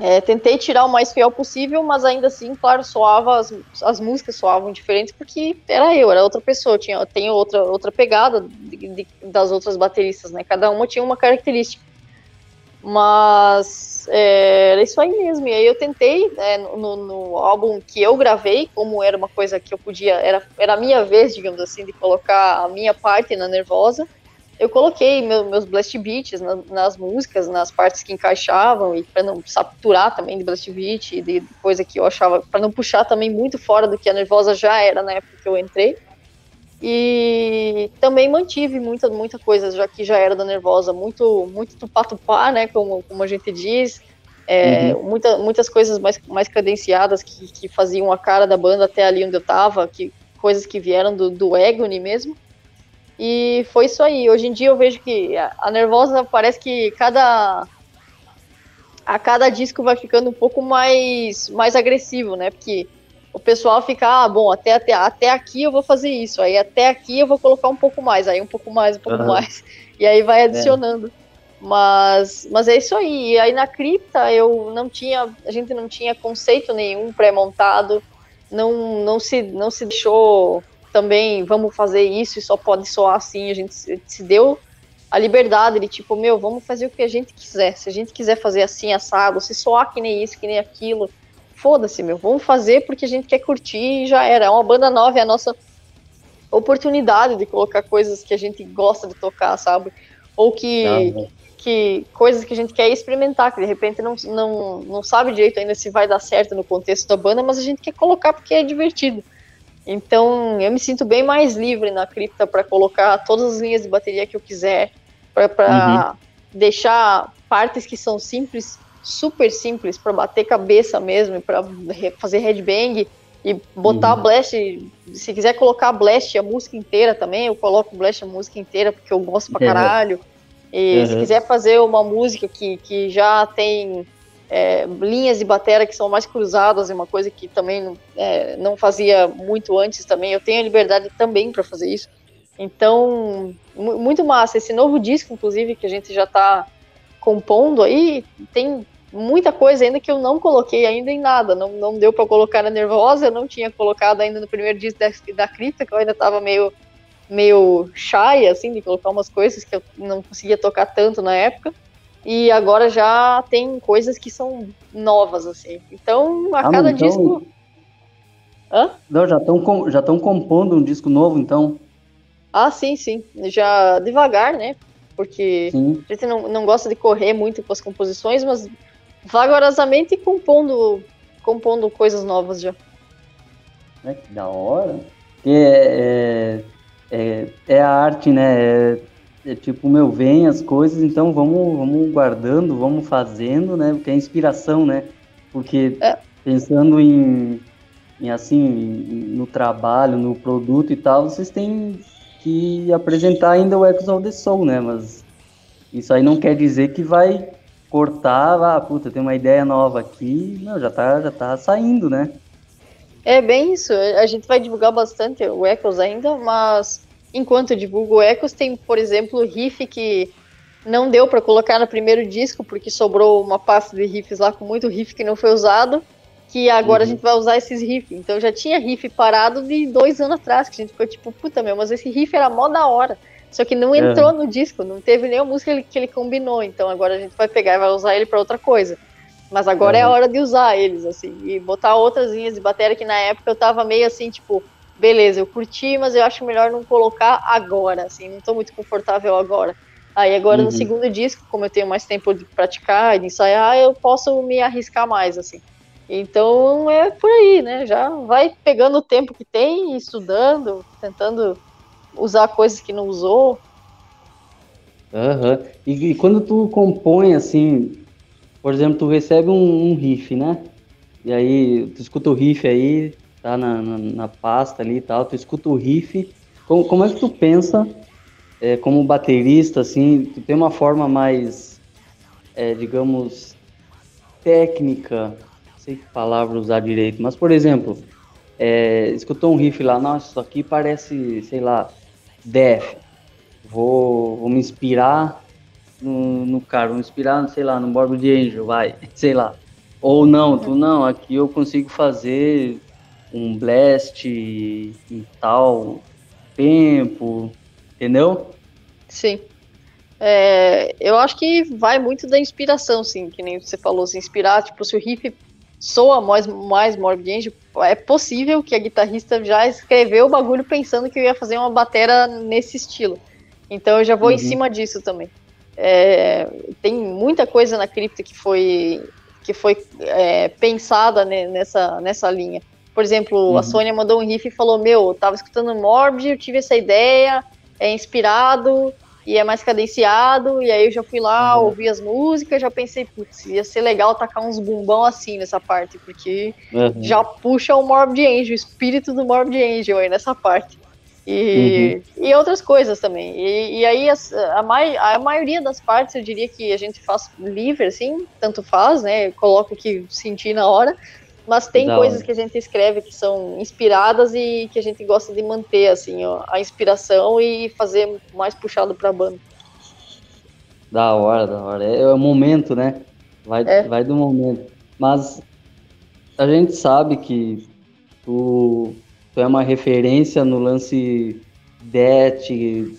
Speaker 2: é, tentei tirar o mais fiel possível, mas ainda assim, claro, soava, as, as músicas soavam diferentes porque era eu, era outra pessoa, tinha, tenho outra, outra pegada de, de, das outras bateristas, né? Cada uma tinha uma característica. Mas é, era isso aí mesmo. E aí eu tentei, né, no, no, álbum que eu gravei, como era uma coisa que eu podia, era, era a minha vez, digamos assim, de colocar a minha parte na Nervosa eu coloquei meu, meus blast beats na, nas músicas, nas partes que encaixavam, e para não saturar também de blast beat, de, coisa que eu achava, para não puxar também muito fora do que a Nervosa já era na época que eu entrei. E também mantive muita, muita coisa, já que já era da Nervosa, muito, muito tupá-tupá, né, como, como a gente diz, é, uhum. muita, muitas coisas mais, mais cadenciadas que, que faziam a cara da banda até ali onde eu tava, que, coisas que vieram do, do Egony mesmo. E foi isso aí. Hoje em dia eu vejo que a Nervosa parece que cada a cada disco vai ficando um pouco mais mais agressivo, né? Porque o pessoal fica, ah, bom, até, até, até aqui eu vou fazer isso, aí até aqui eu vou colocar um pouco mais, aí um pouco mais, um pouco uhum. mais, e aí vai adicionando. É. Mas, mas é isso aí. E aí na cripta eu não tinha, a gente não tinha conceito nenhum pré-montado, não, não se não se deixou também vamos fazer isso e só pode soar assim. A gente se deu a liberdade de tipo, meu, vamos fazer o que a gente quiser. Se a gente quiser fazer assim, assado, se soar que nem isso, que nem aquilo, foda-se, meu, vamos fazer porque a gente quer curtir e já era. É uma banda nova, é a nossa oportunidade de colocar coisas que a gente gosta de tocar, sabe? Ou que, ah, que coisas que a gente quer experimentar, que de repente não, não, não sabe direito ainda se vai dar certo no contexto da banda, mas a gente quer colocar porque é divertido. Então, eu me sinto bem mais livre na cripta para colocar todas as linhas de bateria que eu quiser, para uhum. deixar partes que são simples, super simples, para bater cabeça mesmo, para fazer headbang e botar uhum. blast. Se quiser colocar blast a música inteira também, eu coloco blast a música inteira porque eu gosto pra caralho. E uhum. se quiser fazer uma música que, que já tem é, linhas de bateria que são mais cruzadas, é uma coisa que também é, não fazia muito antes também. Eu tenho a liberdade também para fazer isso. Então, muito massa. Esse novo disco, inclusive, que a gente já está compondo aí, tem muita coisa ainda que eu não coloquei ainda em nada. Não, não deu para colocar na Nervosa, eu não tinha colocado ainda no primeiro disco da, da Cripta, que eu ainda estava meio, meio shy, assim, de colocar umas coisas que eu não conseguia tocar tanto na época e agora já tem coisas que são novas, assim. Então, a ah, cada então... disco.
Speaker 1: Hã? Não, já estão já compondo um disco novo, então.
Speaker 2: Ah, sim, sim. Já devagar, né? Porque sim. a gente não, não gosta de correr muito com as composições, mas vagarosamente compondo, compondo coisas novas já.
Speaker 1: É que da hora. Porque é, é, é a arte, né? É, é, tipo, meu, vem as coisas, então vamos, vamos guardando, vamos fazendo, né? Porque é inspiração, né? Porque é. pensando em, em assim, no trabalho, no produto e tal, vocês têm que apresentar ainda o Echoes of the Soul, né? Mas isso aí não quer dizer que vai cortar, ah, puta, tem uma ideia nova aqui. Não, já tá, já tá saindo, né?
Speaker 2: É bem isso. A gente vai divulgar bastante o Echoes ainda, mas enquanto eu divulgo o Echoes, tem, por exemplo, o riff que não deu para colocar no primeiro disco, porque sobrou uma pasta de riffs lá com muito riff que não foi usado, que agora uhum. a gente vai usar esses riffs. Então já tinha riff parado de dois anos atrás, que a gente ficou tipo, puta meu, mas esse riff era mó da hora. Só que não entrou uhum. no disco, não teve nenhuma música que ele, combinou. Então agora a gente vai pegar e vai usar ele para outra coisa. Mas agora uhum. é a hora de usar eles, assim, e botar outras linhas de bateria que na época eu tava meio assim, tipo, beleza, eu curti, mas eu acho melhor não colocar agora, assim, não tô muito confortável agora. Aí agora uhum. no segundo disco, como eu tenho mais tempo de praticar e de ensaiar, eu posso me arriscar mais, assim. Então é por aí, né? Já vai pegando o tempo que tem, estudando, tentando usar coisas que não usou.
Speaker 1: Uhum. E, e quando tu compõe assim, por exemplo, tu recebe um, um, riff, né? E aí tu escuta o riff aí, tá na, na, na pasta ali e tal, tu escuta o riff. Como, como é que tu pensa é, como baterista, assim, tu tem uma forma mais, é, digamos, técnica, não sei que palavra usar direito, mas por exemplo, é, escutou um riff lá, nossa, isso aqui parece, sei lá, Death. Vou, vou me inspirar no, no cara, vou me inspirar, sei lá, no Morbid Angel, vai, sei lá. Ou não, tu não, aqui eu consigo fazer um blast em tal tempo, entendeu?
Speaker 2: Sim. É, eu acho que vai muito da inspiração, sim, que nem você falou, se inspirar, tipo, se o riff soa mais, mais Morbid Angel, é possível que a guitarrista já escreveu o bagulho pensando que eu ia fazer uma batera nesse estilo. Então eu já vou uhum. em cima disso também. É, tem muita coisa na cripta que foi que foi é, pensada né, nessa, nessa linha. Por exemplo, uhum. a Sônia mandou um riff e falou: Meu, eu tava escutando Morbid, eu tive essa ideia, é inspirado e é mais cadenciado, e aí eu já fui lá, uhum. ouvi as músicas, já pensei, putz, ia ser legal tacar uns bumbão assim nessa parte, porque uhum. já puxa o Morbid Angel, o espírito do Morbid Angel aí nessa parte. E, uhum. e outras coisas também. E, e aí as, a, mai, a maioria das partes eu diria que a gente faz livre, assim, tanto faz, né? Coloca o que sentir na hora. Mas tem da coisas hora. que a gente escreve que são inspiradas e que a gente gosta de manter, assim, ó, a inspiração e fazer mais puxado pra banda.
Speaker 1: Da hora, da hora. É, é o momento, né? Vai, é. vai do momento. Mas a gente sabe que tu, tu é uma referência no lance Death,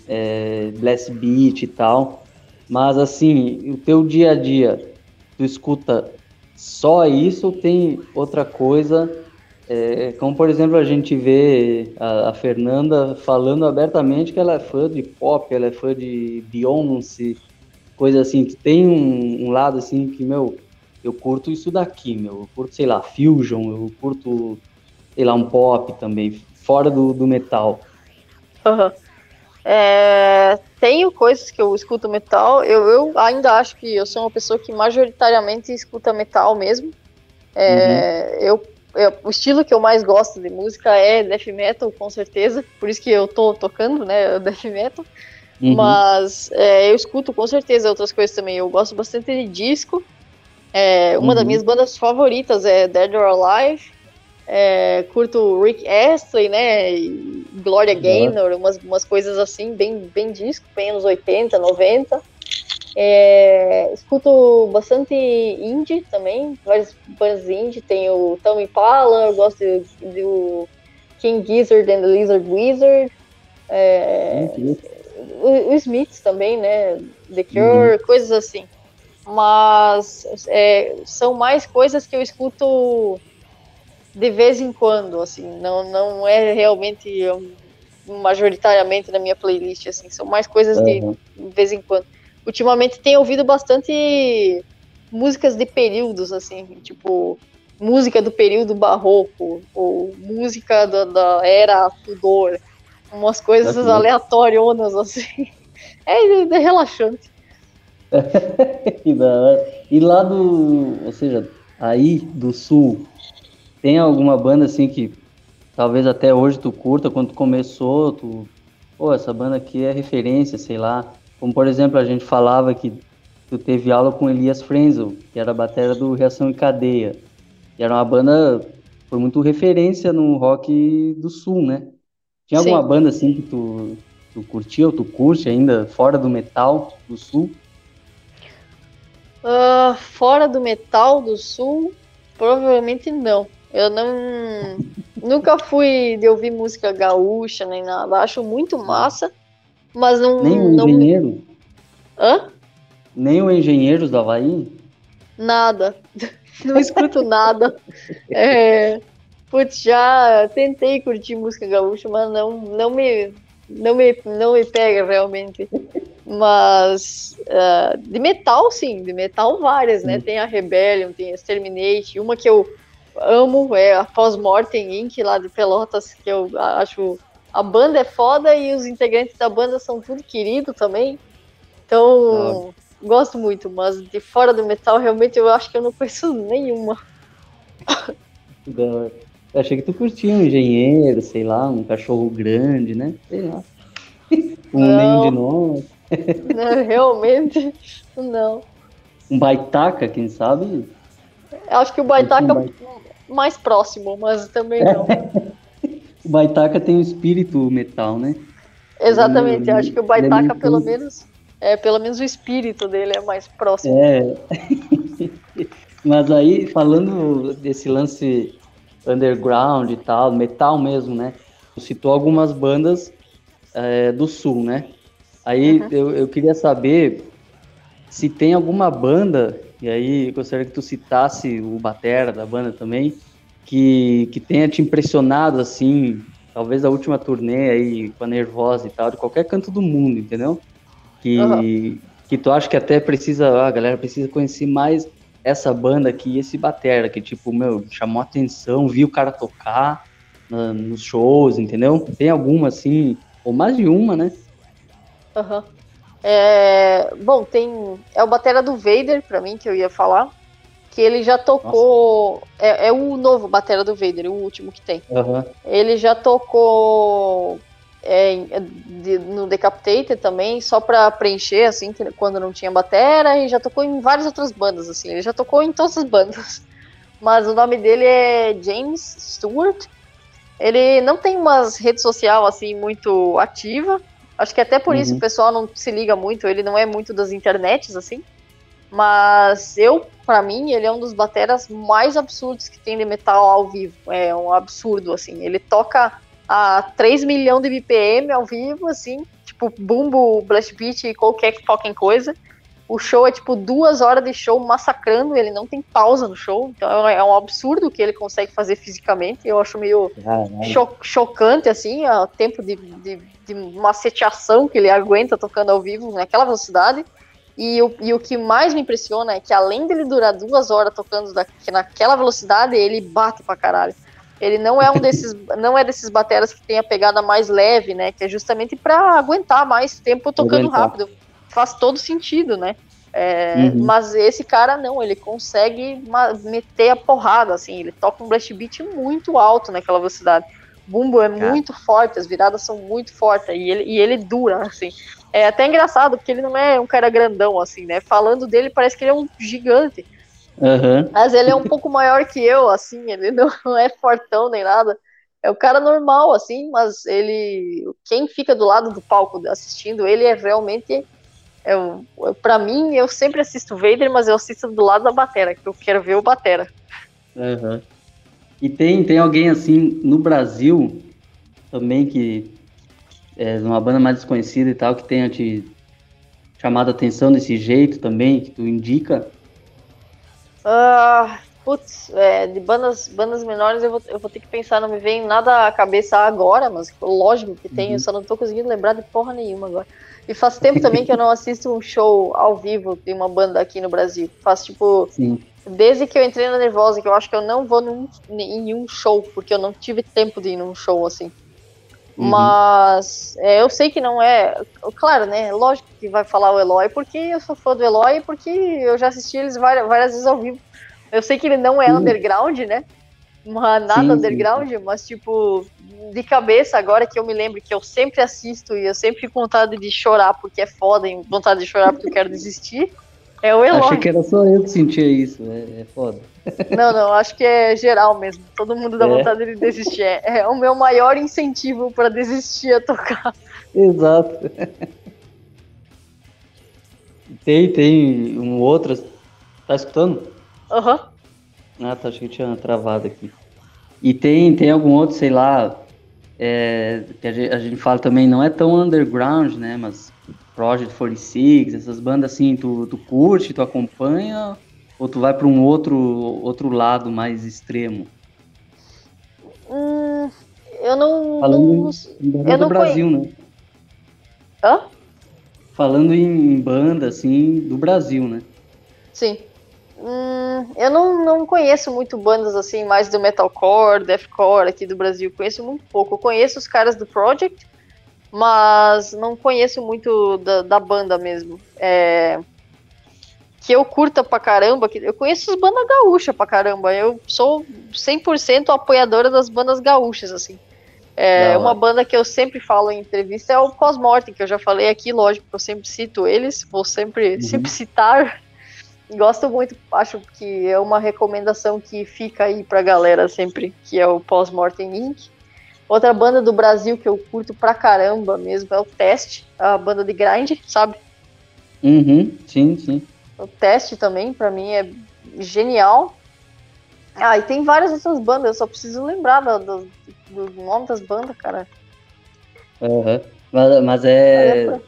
Speaker 1: é, Blast Beat e tal. Mas assim, o teu dia a dia, tu escuta só isso tem outra coisa? É, como por exemplo a gente vê a, a, Fernanda falando abertamente que ela é fã de pop, ela é fã de Beyoncé, coisa assim, que tem um, um, lado assim que, meu, eu curto isso daqui, meu, eu curto, sei lá, fusion, eu curto, sei lá, um pop também, fora do, do metal.
Speaker 2: Uhum. É, tenho coisas que eu escuto metal. Eu, eu, ainda acho que eu sou uma pessoa que majoritariamente escuta metal mesmo. É, uhum. eu, eu, o estilo que eu mais gosto de música é death metal, com certeza. Por isso que eu tô tocando, né, death metal. Uhum. Mas é, eu escuto com certeza outras coisas também. Eu gosto bastante de disco. É, uma uhum. das minhas bandas favoritas é Dead or Alive. É, curto Rick Astley, né? E Gloria Gaynor, umas, umas coisas assim, bem, bem disco, bem anos 80, 90. É, escuto bastante indie também, várias bandas indie. Tem o Tommy Impala, eu gosto do King Gizzard and the Lizard Wizard. É, o, o Smiths também, né? The Cure, uhum. coisas assim. Mas é, são mais coisas que eu escuto de vez em quando, assim, não, não é realmente majoritariamente na minha playlist, assim, são mais coisas uhum. de, de vez em quando. Ultimamente tenho ouvido bastante músicas de períodos, assim, tipo, música do período barroco, ou música da, da era Tudor, umas coisas é aleatórias assim. É, é relaxante.
Speaker 1: e lá do, ou seja, aí do sul, tem alguma banda assim que talvez até hoje tu curta, quando tu começou, tu, pô, essa banda aqui é referência, sei lá. Como por exemplo, a gente falava que tu teve aula com Elias Frenzel, que era a batera do Reação em Cadeia. E era uma banda, foi muito referência no rock do sul, né? Tinha Sim. alguma banda assim que tu, tu curtia ou tu curte ainda, fora do metal do sul?
Speaker 2: Uh, fora do metal do sul, provavelmente não. Eu não. nunca fui de ouvir música gaúcha nem nada. Acho muito massa, mas não.
Speaker 1: Nem o
Speaker 2: não...
Speaker 1: engenheiro?
Speaker 2: Hã?
Speaker 1: Nem o Engenheiros do Havaí?
Speaker 2: Nada. Não escuto nada. É, putz, já tentei curtir música gaúcha, mas não, não, me, não, me, não me pega realmente. Mas uh, de metal, sim, de metal várias, né? Tem a Rebellion, tem a Exterminate, uma que eu amo é a Pós-Mortem Inc., lá de Pelotas, que eu acho. A banda é foda e os integrantes da banda são tudo querido também. Então, ah gosto muito, mas de fora do metal, realmente eu acho que eu não conheço nenhuma.
Speaker 1: Eu achei que tu curtia um engenheiro, sei lá, um cachorro grande, né? Sei lá. Um nenhum de nós.
Speaker 2: Não, realmente, não.
Speaker 1: Um baitaca, quem sabe?
Speaker 2: Eu acho que o baitaca é mais próximo, mas também não.
Speaker 1: o baitaca tem um espírito metal, né?
Speaker 2: Exatamente, eu acho que o baitaca, pelo menos, é, pelo menos o espírito dele é mais próximo.
Speaker 1: É. Mas aí, falando desse lance underground e tal, metal mesmo, né? Citou algumas bandas é, do sul, né? Aí uhum. eu, eu queria saber se tem alguma banda, e aí gostaria que tu citasse o Batera da banda também, que, que tenha te impressionado, assim, talvez a última turnê aí com a Nervosa e tal, de qualquer canto do mundo, entendeu? que, uhum. que tu acha que até precisa, a galera precisa conhecer mais essa banda aqui, esse batera, que tipo, meu, chamou atenção, viu o cara tocar na, nos shows, entendeu? Tem alguma assim, ou mais de uma, né?
Speaker 2: Aham. Uhum. É, bom, tem. É o batera do Vader, pra mim, que eu ia falar. Que ele já tocou. É, é, o novo batera do Vader, o último que tem.
Speaker 1: Uhum.
Speaker 2: Ele já tocou é, de, no Decapitated também, só pra preencher, assim, quando não tinha batera, e já tocou em várias outras bandas, assim, ele já tocou em todas as bandas. Mas o nome dele é James Stewart. Ele não tem umas rede social, assim, muito ativa. Acho que até por uhum. isso o pessoal não se liga muito, ele não é muito das internets, assim. Mas eu, para mim, ele é um dos bateras mais absurdos que tem de metal ao vivo. É um absurdo, assim. Ele toca a 3 milhões de BPM ao vivo, assim, tipo, bumbo, blast beat e qualquer fucking coisa. O show é tipo duas horas de show massacrando, ele não tem pausa no show, então é um absurdo o que ele consegue fazer fisicamente. Eu acho meio cho chocante, assim, o tempo de, de, de maceteação que ele aguenta tocando ao vivo naquela velocidade. E o, e o que mais me impressiona é que além dele durar duas horas tocando da, naquela velocidade, ele bate pra caralho. Ele não é um desses, não é desses bateras que tem a pegada mais leve, né? Que é justamente para aguentar mais tempo tocando aguentar. rápido. Faz todo sentido, né? É, uhum. Mas esse cara não, ele consegue meter a porrada, assim, ele toca um blast beat muito alto naquela velocidade. O bumbo é muito forte, as viradas são muito fortes e ele, e ele dura, assim. É até engraçado, porque ele não é um cara grandão, assim, né? Falando dele, parece que ele é um gigante.
Speaker 1: Uhum.
Speaker 2: Mas ele é um pouco maior que eu, assim, ele não é fortão nem nada. É o cara normal, assim, mas ele. Quem fica do lado do palco assistindo ele é realmente. É, para mim, eu sempre assisto o Vader, mas eu assisto do lado da Batera, que eu quero ver o Batera.
Speaker 1: Uhum. E tem, tem alguém assim no Brasil também que é uma banda mais desconhecida e tal, que tenha te chamado a atenção desse jeito também, que tu indica?
Speaker 2: Uh, putz, é, de bandas, bandas menores eu vou, eu vou ter que pensar, não me vem nada à cabeça agora, mas lógico que tem, uhum. eu só não tô conseguindo lembrar de porra nenhuma agora. E faz tempo também que eu não assisto um show ao vivo de uma banda aqui no Brasil. Faz tipo. Sim. desde que eu entrei na Nervosa, que eu acho que eu não vou num, em um show, porque eu não tive tempo de ir num show assim. Uhum. Mas é, eu sei que não é. Claro, né? Lógico que vai falar o Eloy, porque eu sou fã do Eloy, porque eu já assisti eles várias, várias vezes ao vivo. Eu sei que ele não é underground, né? Mas nada sim, underground, sim. mas tipo, de cabeça agora que eu me lembro que eu sempre assisto e eu sempre com vontade de chorar porque é foda, e vontade de chorar porque eu quero desistir. É o Eloy.
Speaker 1: Achei que era só eu que sentia isso, é, é foda.
Speaker 2: Não, não, acho que é geral mesmo. Todo mundo dá é. vontade de desistir. É, é o meu maior incentivo para desistir a tocar.
Speaker 1: Exato. Tem, tem um outro. Tá escutando?
Speaker 2: Aham.
Speaker 1: Uhum. Ah, tá, achei que tinha travado aqui. E tem, tem algum outro, sei lá, é, que a gente, a gente fala também, não é tão underground, né? Mas Project 46, essas bandas assim, tu, tu curte, tu acompanha, ou tu vai para um outro, outro lado mais extremo?
Speaker 2: Hum, eu não.
Speaker 1: Falando não, em, eu do Brasil, conheço. né?
Speaker 2: Hã?
Speaker 1: Falando em banda, assim, do Brasil, né?
Speaker 2: Sim. Hum, eu não, não conheço muito bandas assim, mais do metalcore, deathcore aqui do Brasil. Conheço muito pouco. Eu conheço os caras do Project, mas não conheço muito da, da banda mesmo. É, que eu curta pra caramba, que eu conheço as bandas gaúchas pra caramba. Eu sou 100% apoiadora das bandas gaúchas, assim. É, uma banda que eu sempre falo em entrevista é o Cosmortem, que eu já falei aqui, lógico, eu sempre cito eles, vou sempre, uhum. sempre citar. Gosto muito, acho que é uma recomendação que fica aí pra galera sempre, que é o Pós-Mortem Inc. Outra banda do Brasil que eu curto pra caramba mesmo é o Teste, a banda de grind, sabe?
Speaker 1: Uhum, sim, sim.
Speaker 2: O Teste também, pra mim, é genial. Ah, e tem várias outras bandas, eu só preciso lembrar do, do, do nome das bandas, cara.
Speaker 1: Uhum. Mas, mas é. é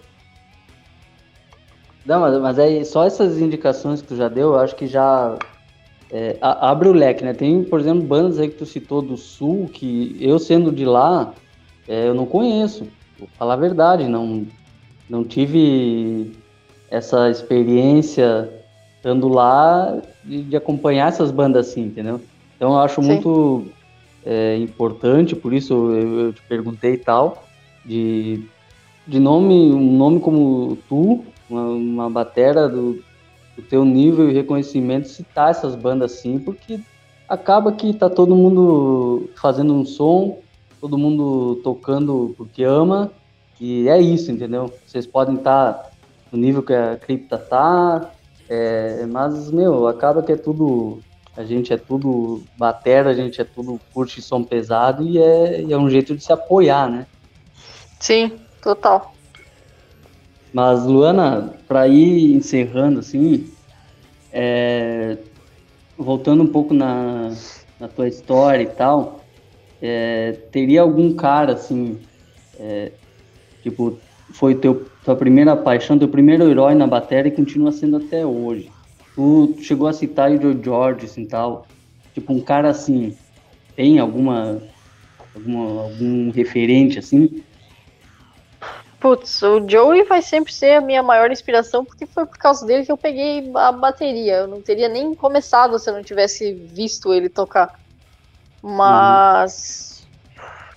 Speaker 1: Não, mas, mas é só essas indicações que tu já deu, eu acho que já é, abre o leque, né? Tem, por exemplo, bandas aí que tu citou do Sul, que eu sendo de lá, é, eu não conheço. Vou falar a verdade, não, não tive essa experiência estando lá de, de, acompanhar essas bandas assim, entendeu? Então eu acho Sim. muito é, importante, por isso eu, eu, te perguntei e tal, de, de nome, um nome como tu, uma, uma batera do, o teu nível e reconhecimento citar essas bandas assim, porque acaba que tá todo mundo fazendo um som, todo mundo tocando porque ama, e é isso, entendeu? Vocês podem estar tá no nível que a cripta tá, é, mas, meu, acaba que é tudo. A gente é tudo batera, a gente é tudo curte som pesado e é, é um jeito de se apoiar, né?
Speaker 2: Sim, total.
Speaker 1: Mas, Luana, para ir encerrando, assim, é, voltando um pouco na, na tua história e tal, é, teria algum cara, assim, é, tipo, foi teu, tua primeira paixão, teu primeiro herói na bateria e continua sendo até hoje. Tu, chegou a citar o George, assim, tal, tipo, um cara, assim, tem alguma, alguma algum referente, assim,
Speaker 2: Putz, o Joey vai sempre ser a minha maior inspiração, porque foi por causa dele que eu peguei a bateria. Eu não teria nem começado se eu não tivesse visto ele tocar. Mas.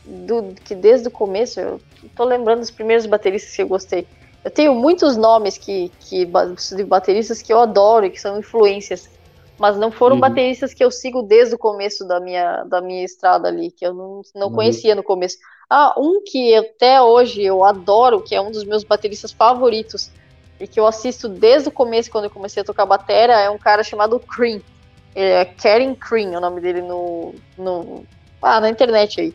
Speaker 2: Uhum. Do, que desde o começo, eu tô lembrando dos primeiros bateristas que eu gostei. Eu tenho muitos nomes que, que, de bateristas que eu adoro e que são influências, mas não foram uhum. bateristas que eu sigo desde o começo da minha, da minha estrada ali, que eu não, não uhum. conhecia no começo. Ah, um que até hoje eu adoro, que é um dos meus bateristas favoritos, e que eu assisto desde o começo, quando eu comecei a tocar bateria, é um cara chamado Cream. É Karen Cream, é o nome dele no, no ah, na internet aí.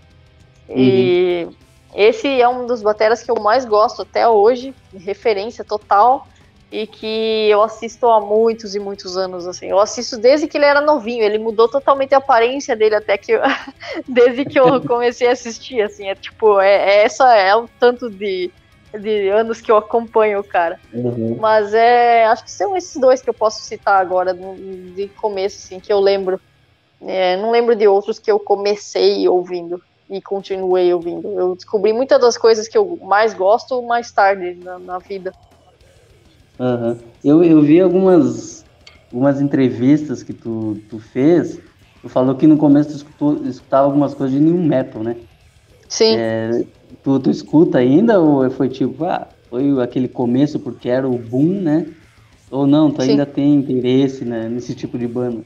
Speaker 2: Uhum. E esse é um dos bateras que eu mais gosto até hoje, referência total e que eu assisto há muitos e muitos anos, assim. Eu assisto desde que ele era novinho, ele mudou totalmente a aparência dele até que eu, desde que eu comecei a assistir, assim, é tipo, é, é essa é o tanto de, de anos que eu acompanho o cara. Uhum. Mas é, acho que são esses dois que eu posso citar agora de começo, assim, que eu lembro. É, não lembro de outros que eu comecei ouvindo e continuei ouvindo. Eu descobri muitas das coisas que eu mais gosto mais tarde na, na vida.
Speaker 1: Uhum. Eu, eu vi algumas algumas entrevistas que tu, tu fez, tu falou que no começo tu escutou, escutava algumas coisas de new metal, né?
Speaker 2: Sim.
Speaker 1: É, tu, tu escuta ainda ou foi tipo, ah, foi aquele começo porque era o boom, né? Ou não, tu Sim. ainda tem interesse né, nesse tipo de banda?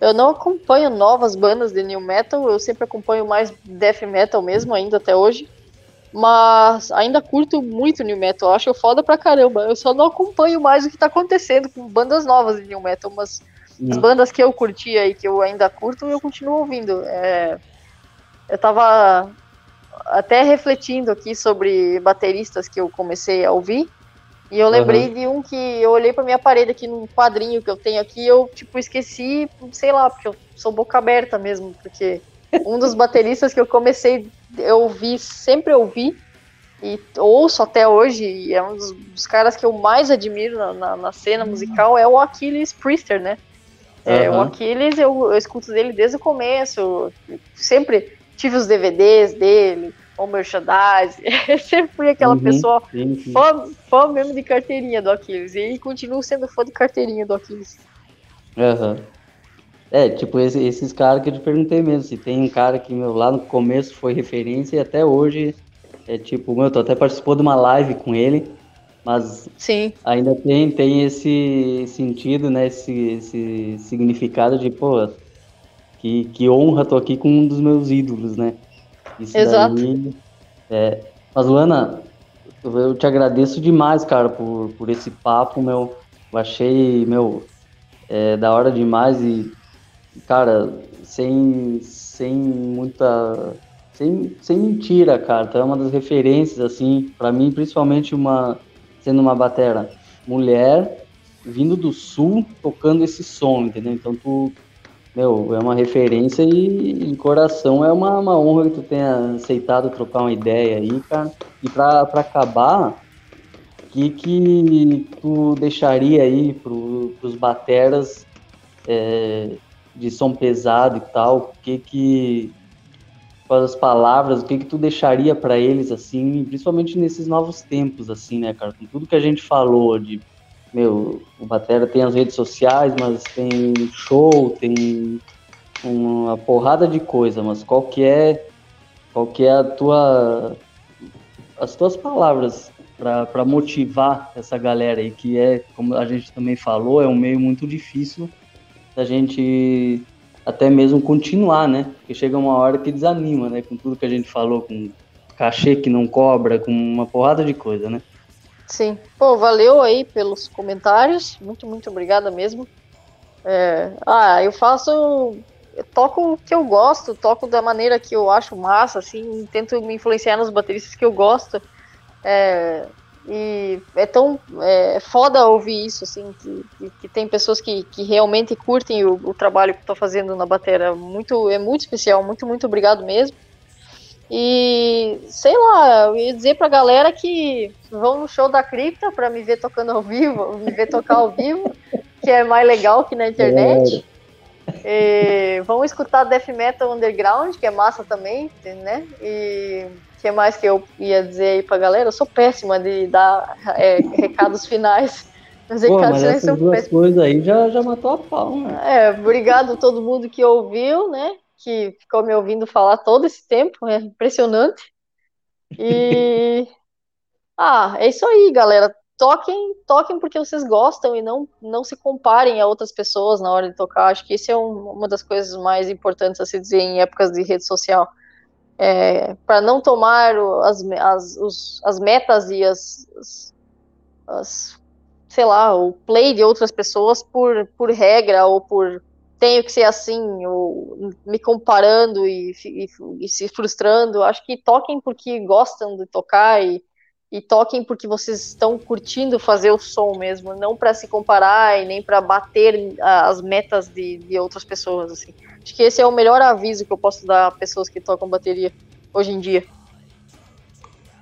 Speaker 2: Eu não acompanho novas bandas de new metal, eu sempre acompanho mais death metal mesmo, ainda até hoje. Mas ainda curto muito new metal, acho foda pra caramba. Eu só não acompanho mais o que tá acontecendo com bandas novas de new metal, mas as bandas que eu curtia e que eu ainda curto, eu continuo ouvindo. É, eu tava até refletindo aqui sobre bateristas que eu comecei a ouvir. E eu lembrei uhum. de um que eu olhei pra minha parede aqui num quadrinho que eu tenho aqui, e eu, tipo, esqueci, sei lá, porque eu sou boca aberta mesmo, porque um dos bateristas que eu comecei, eu ouvi, sempre ouvi, e ouço até hoje, e é um dos, dos caras que eu mais admiro na, na, na cena musical, é o Achilles Priester, né? É, uhum. O Aquiles, eu, eu escuto dele desde o começo. Sempre tive os DVDs dele, o merchandise. sempre fui aquela uhum, pessoa sim, sim. Fã, fã mesmo de carteirinha do Aquiles. E continuo sendo fã de carteirinha do Aquiles.
Speaker 1: Uhum. É, tipo, esse, esses caras que eu te perguntei mesmo. Se tem um cara que meu, lá no começo foi referência e até hoje é tipo, meu, tu até participou de uma live com ele. Mas
Speaker 2: Sim.
Speaker 1: ainda tem, tem esse sentido, né? Esse, esse significado de, pô, que, que honra, tô aqui com um dos meus ídolos, né?
Speaker 2: Isso Exato. Daí,
Speaker 1: é... Mas, Luana, eu te agradeço demais, cara, por, por esse papo, meu. Eu achei, meu, é, da hora demais e, cara, sem, sem muita. Sem, sem mentira, cara. Tu é uma das referências, assim, para mim, principalmente uma sendo uma batera mulher, vindo do sul, tocando esse som, entendeu? Então tu, meu, é uma referência e em coração é uma, uma honra que tu tenha aceitado trocar uma ideia aí, cara. E pra, pra acabar, o que, que tu deixaria aí pro, pros bateras é, de som pesado e tal? O que que as palavras, o que que tu deixaria para eles, assim, principalmente nesses novos tempos, assim, né, cara? Com tudo que a gente falou de, meu, o Batera tem as redes sociais, mas tem show, tem uma porrada de coisa, mas qual que é, qual que é a tua, as tuas palavras para motivar essa galera aí, que é, como a gente também falou, é um meio muito difícil da gente até mesmo continuar, né? Porque chega uma hora que desanima, né? Com tudo que a gente falou, com cachê que não cobra, com uma porrada de coisa, né?
Speaker 2: Sim. Pô, valeu aí pelos comentários. Muito, muito obrigada mesmo. É... Ah, eu faço. Eu toco o que eu gosto, toco da maneira que eu acho massa, assim, tento me influenciar nos bateristas que eu gosto. É... E é tão é, foda ouvir isso, assim, que, que, que tem pessoas que, que realmente curtem o, o trabalho que estou fazendo na bateria. Muito, é muito especial, muito, muito obrigado mesmo. E sei lá, eu ia dizer pra galera que vão no show da Cripta pra me ver tocando ao vivo, me ver tocar ao vivo, que é mais legal que na internet. É. E, vão escutar Death Metal Underground, que é massa também, né? E que mais que eu ia dizer aí pra galera? Eu sou péssima de dar é, recados finais.
Speaker 1: Os Pô, mas essas duas coisas aí já, já matou a pau, né?
Speaker 2: É, obrigado a todo mundo que ouviu, né? Que ficou me ouvindo falar todo esse tempo, é impressionante. E. ah, é isso aí, galera. Toquem, toquem porque vocês gostam e não, não se comparem a outras pessoas na hora de tocar. Acho que isso é um, uma das coisas mais importantes a se dizer em épocas de rede social é, para não tomar as, as, os, as metas e as, as, as, sei lá, o play de outras pessoas por, por regra ou por tenho que ser assim, ou me comparando e, e, e se frustrando. Acho que toquem porque gostam de tocar e, e toquem porque vocês estão curtindo fazer o som mesmo, não para se comparar e nem para bater as metas de, de outras pessoas. Assim. Acho que esse é o melhor aviso que eu posso dar a pessoas que tocam bateria hoje em dia.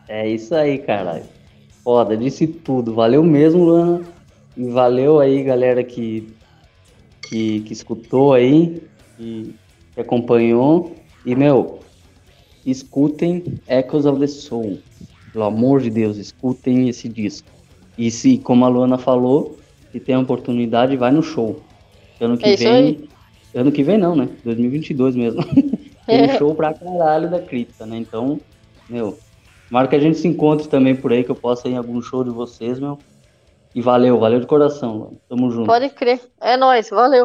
Speaker 1: É isso aí, cara. Foda, disse tudo. Valeu mesmo, Luana. E valeu aí, galera que, que, que escutou aí, que, que acompanhou. E, meu, escutem Echoes of the Soul. Pelo amor de Deus, escutem esse disco. E se, como a Luana falou, se tem a oportunidade, vai no show. Ano que é vem. Ano que vem não, né? 2022 mesmo. tem é. show pra caralho da Cripta, né? Então, meu, que a gente se encontre também por aí, que eu possa ir em algum show de vocês, meu. E valeu, valeu de coração, mano. Tamo junto.
Speaker 2: Pode crer. É nóis, valeu.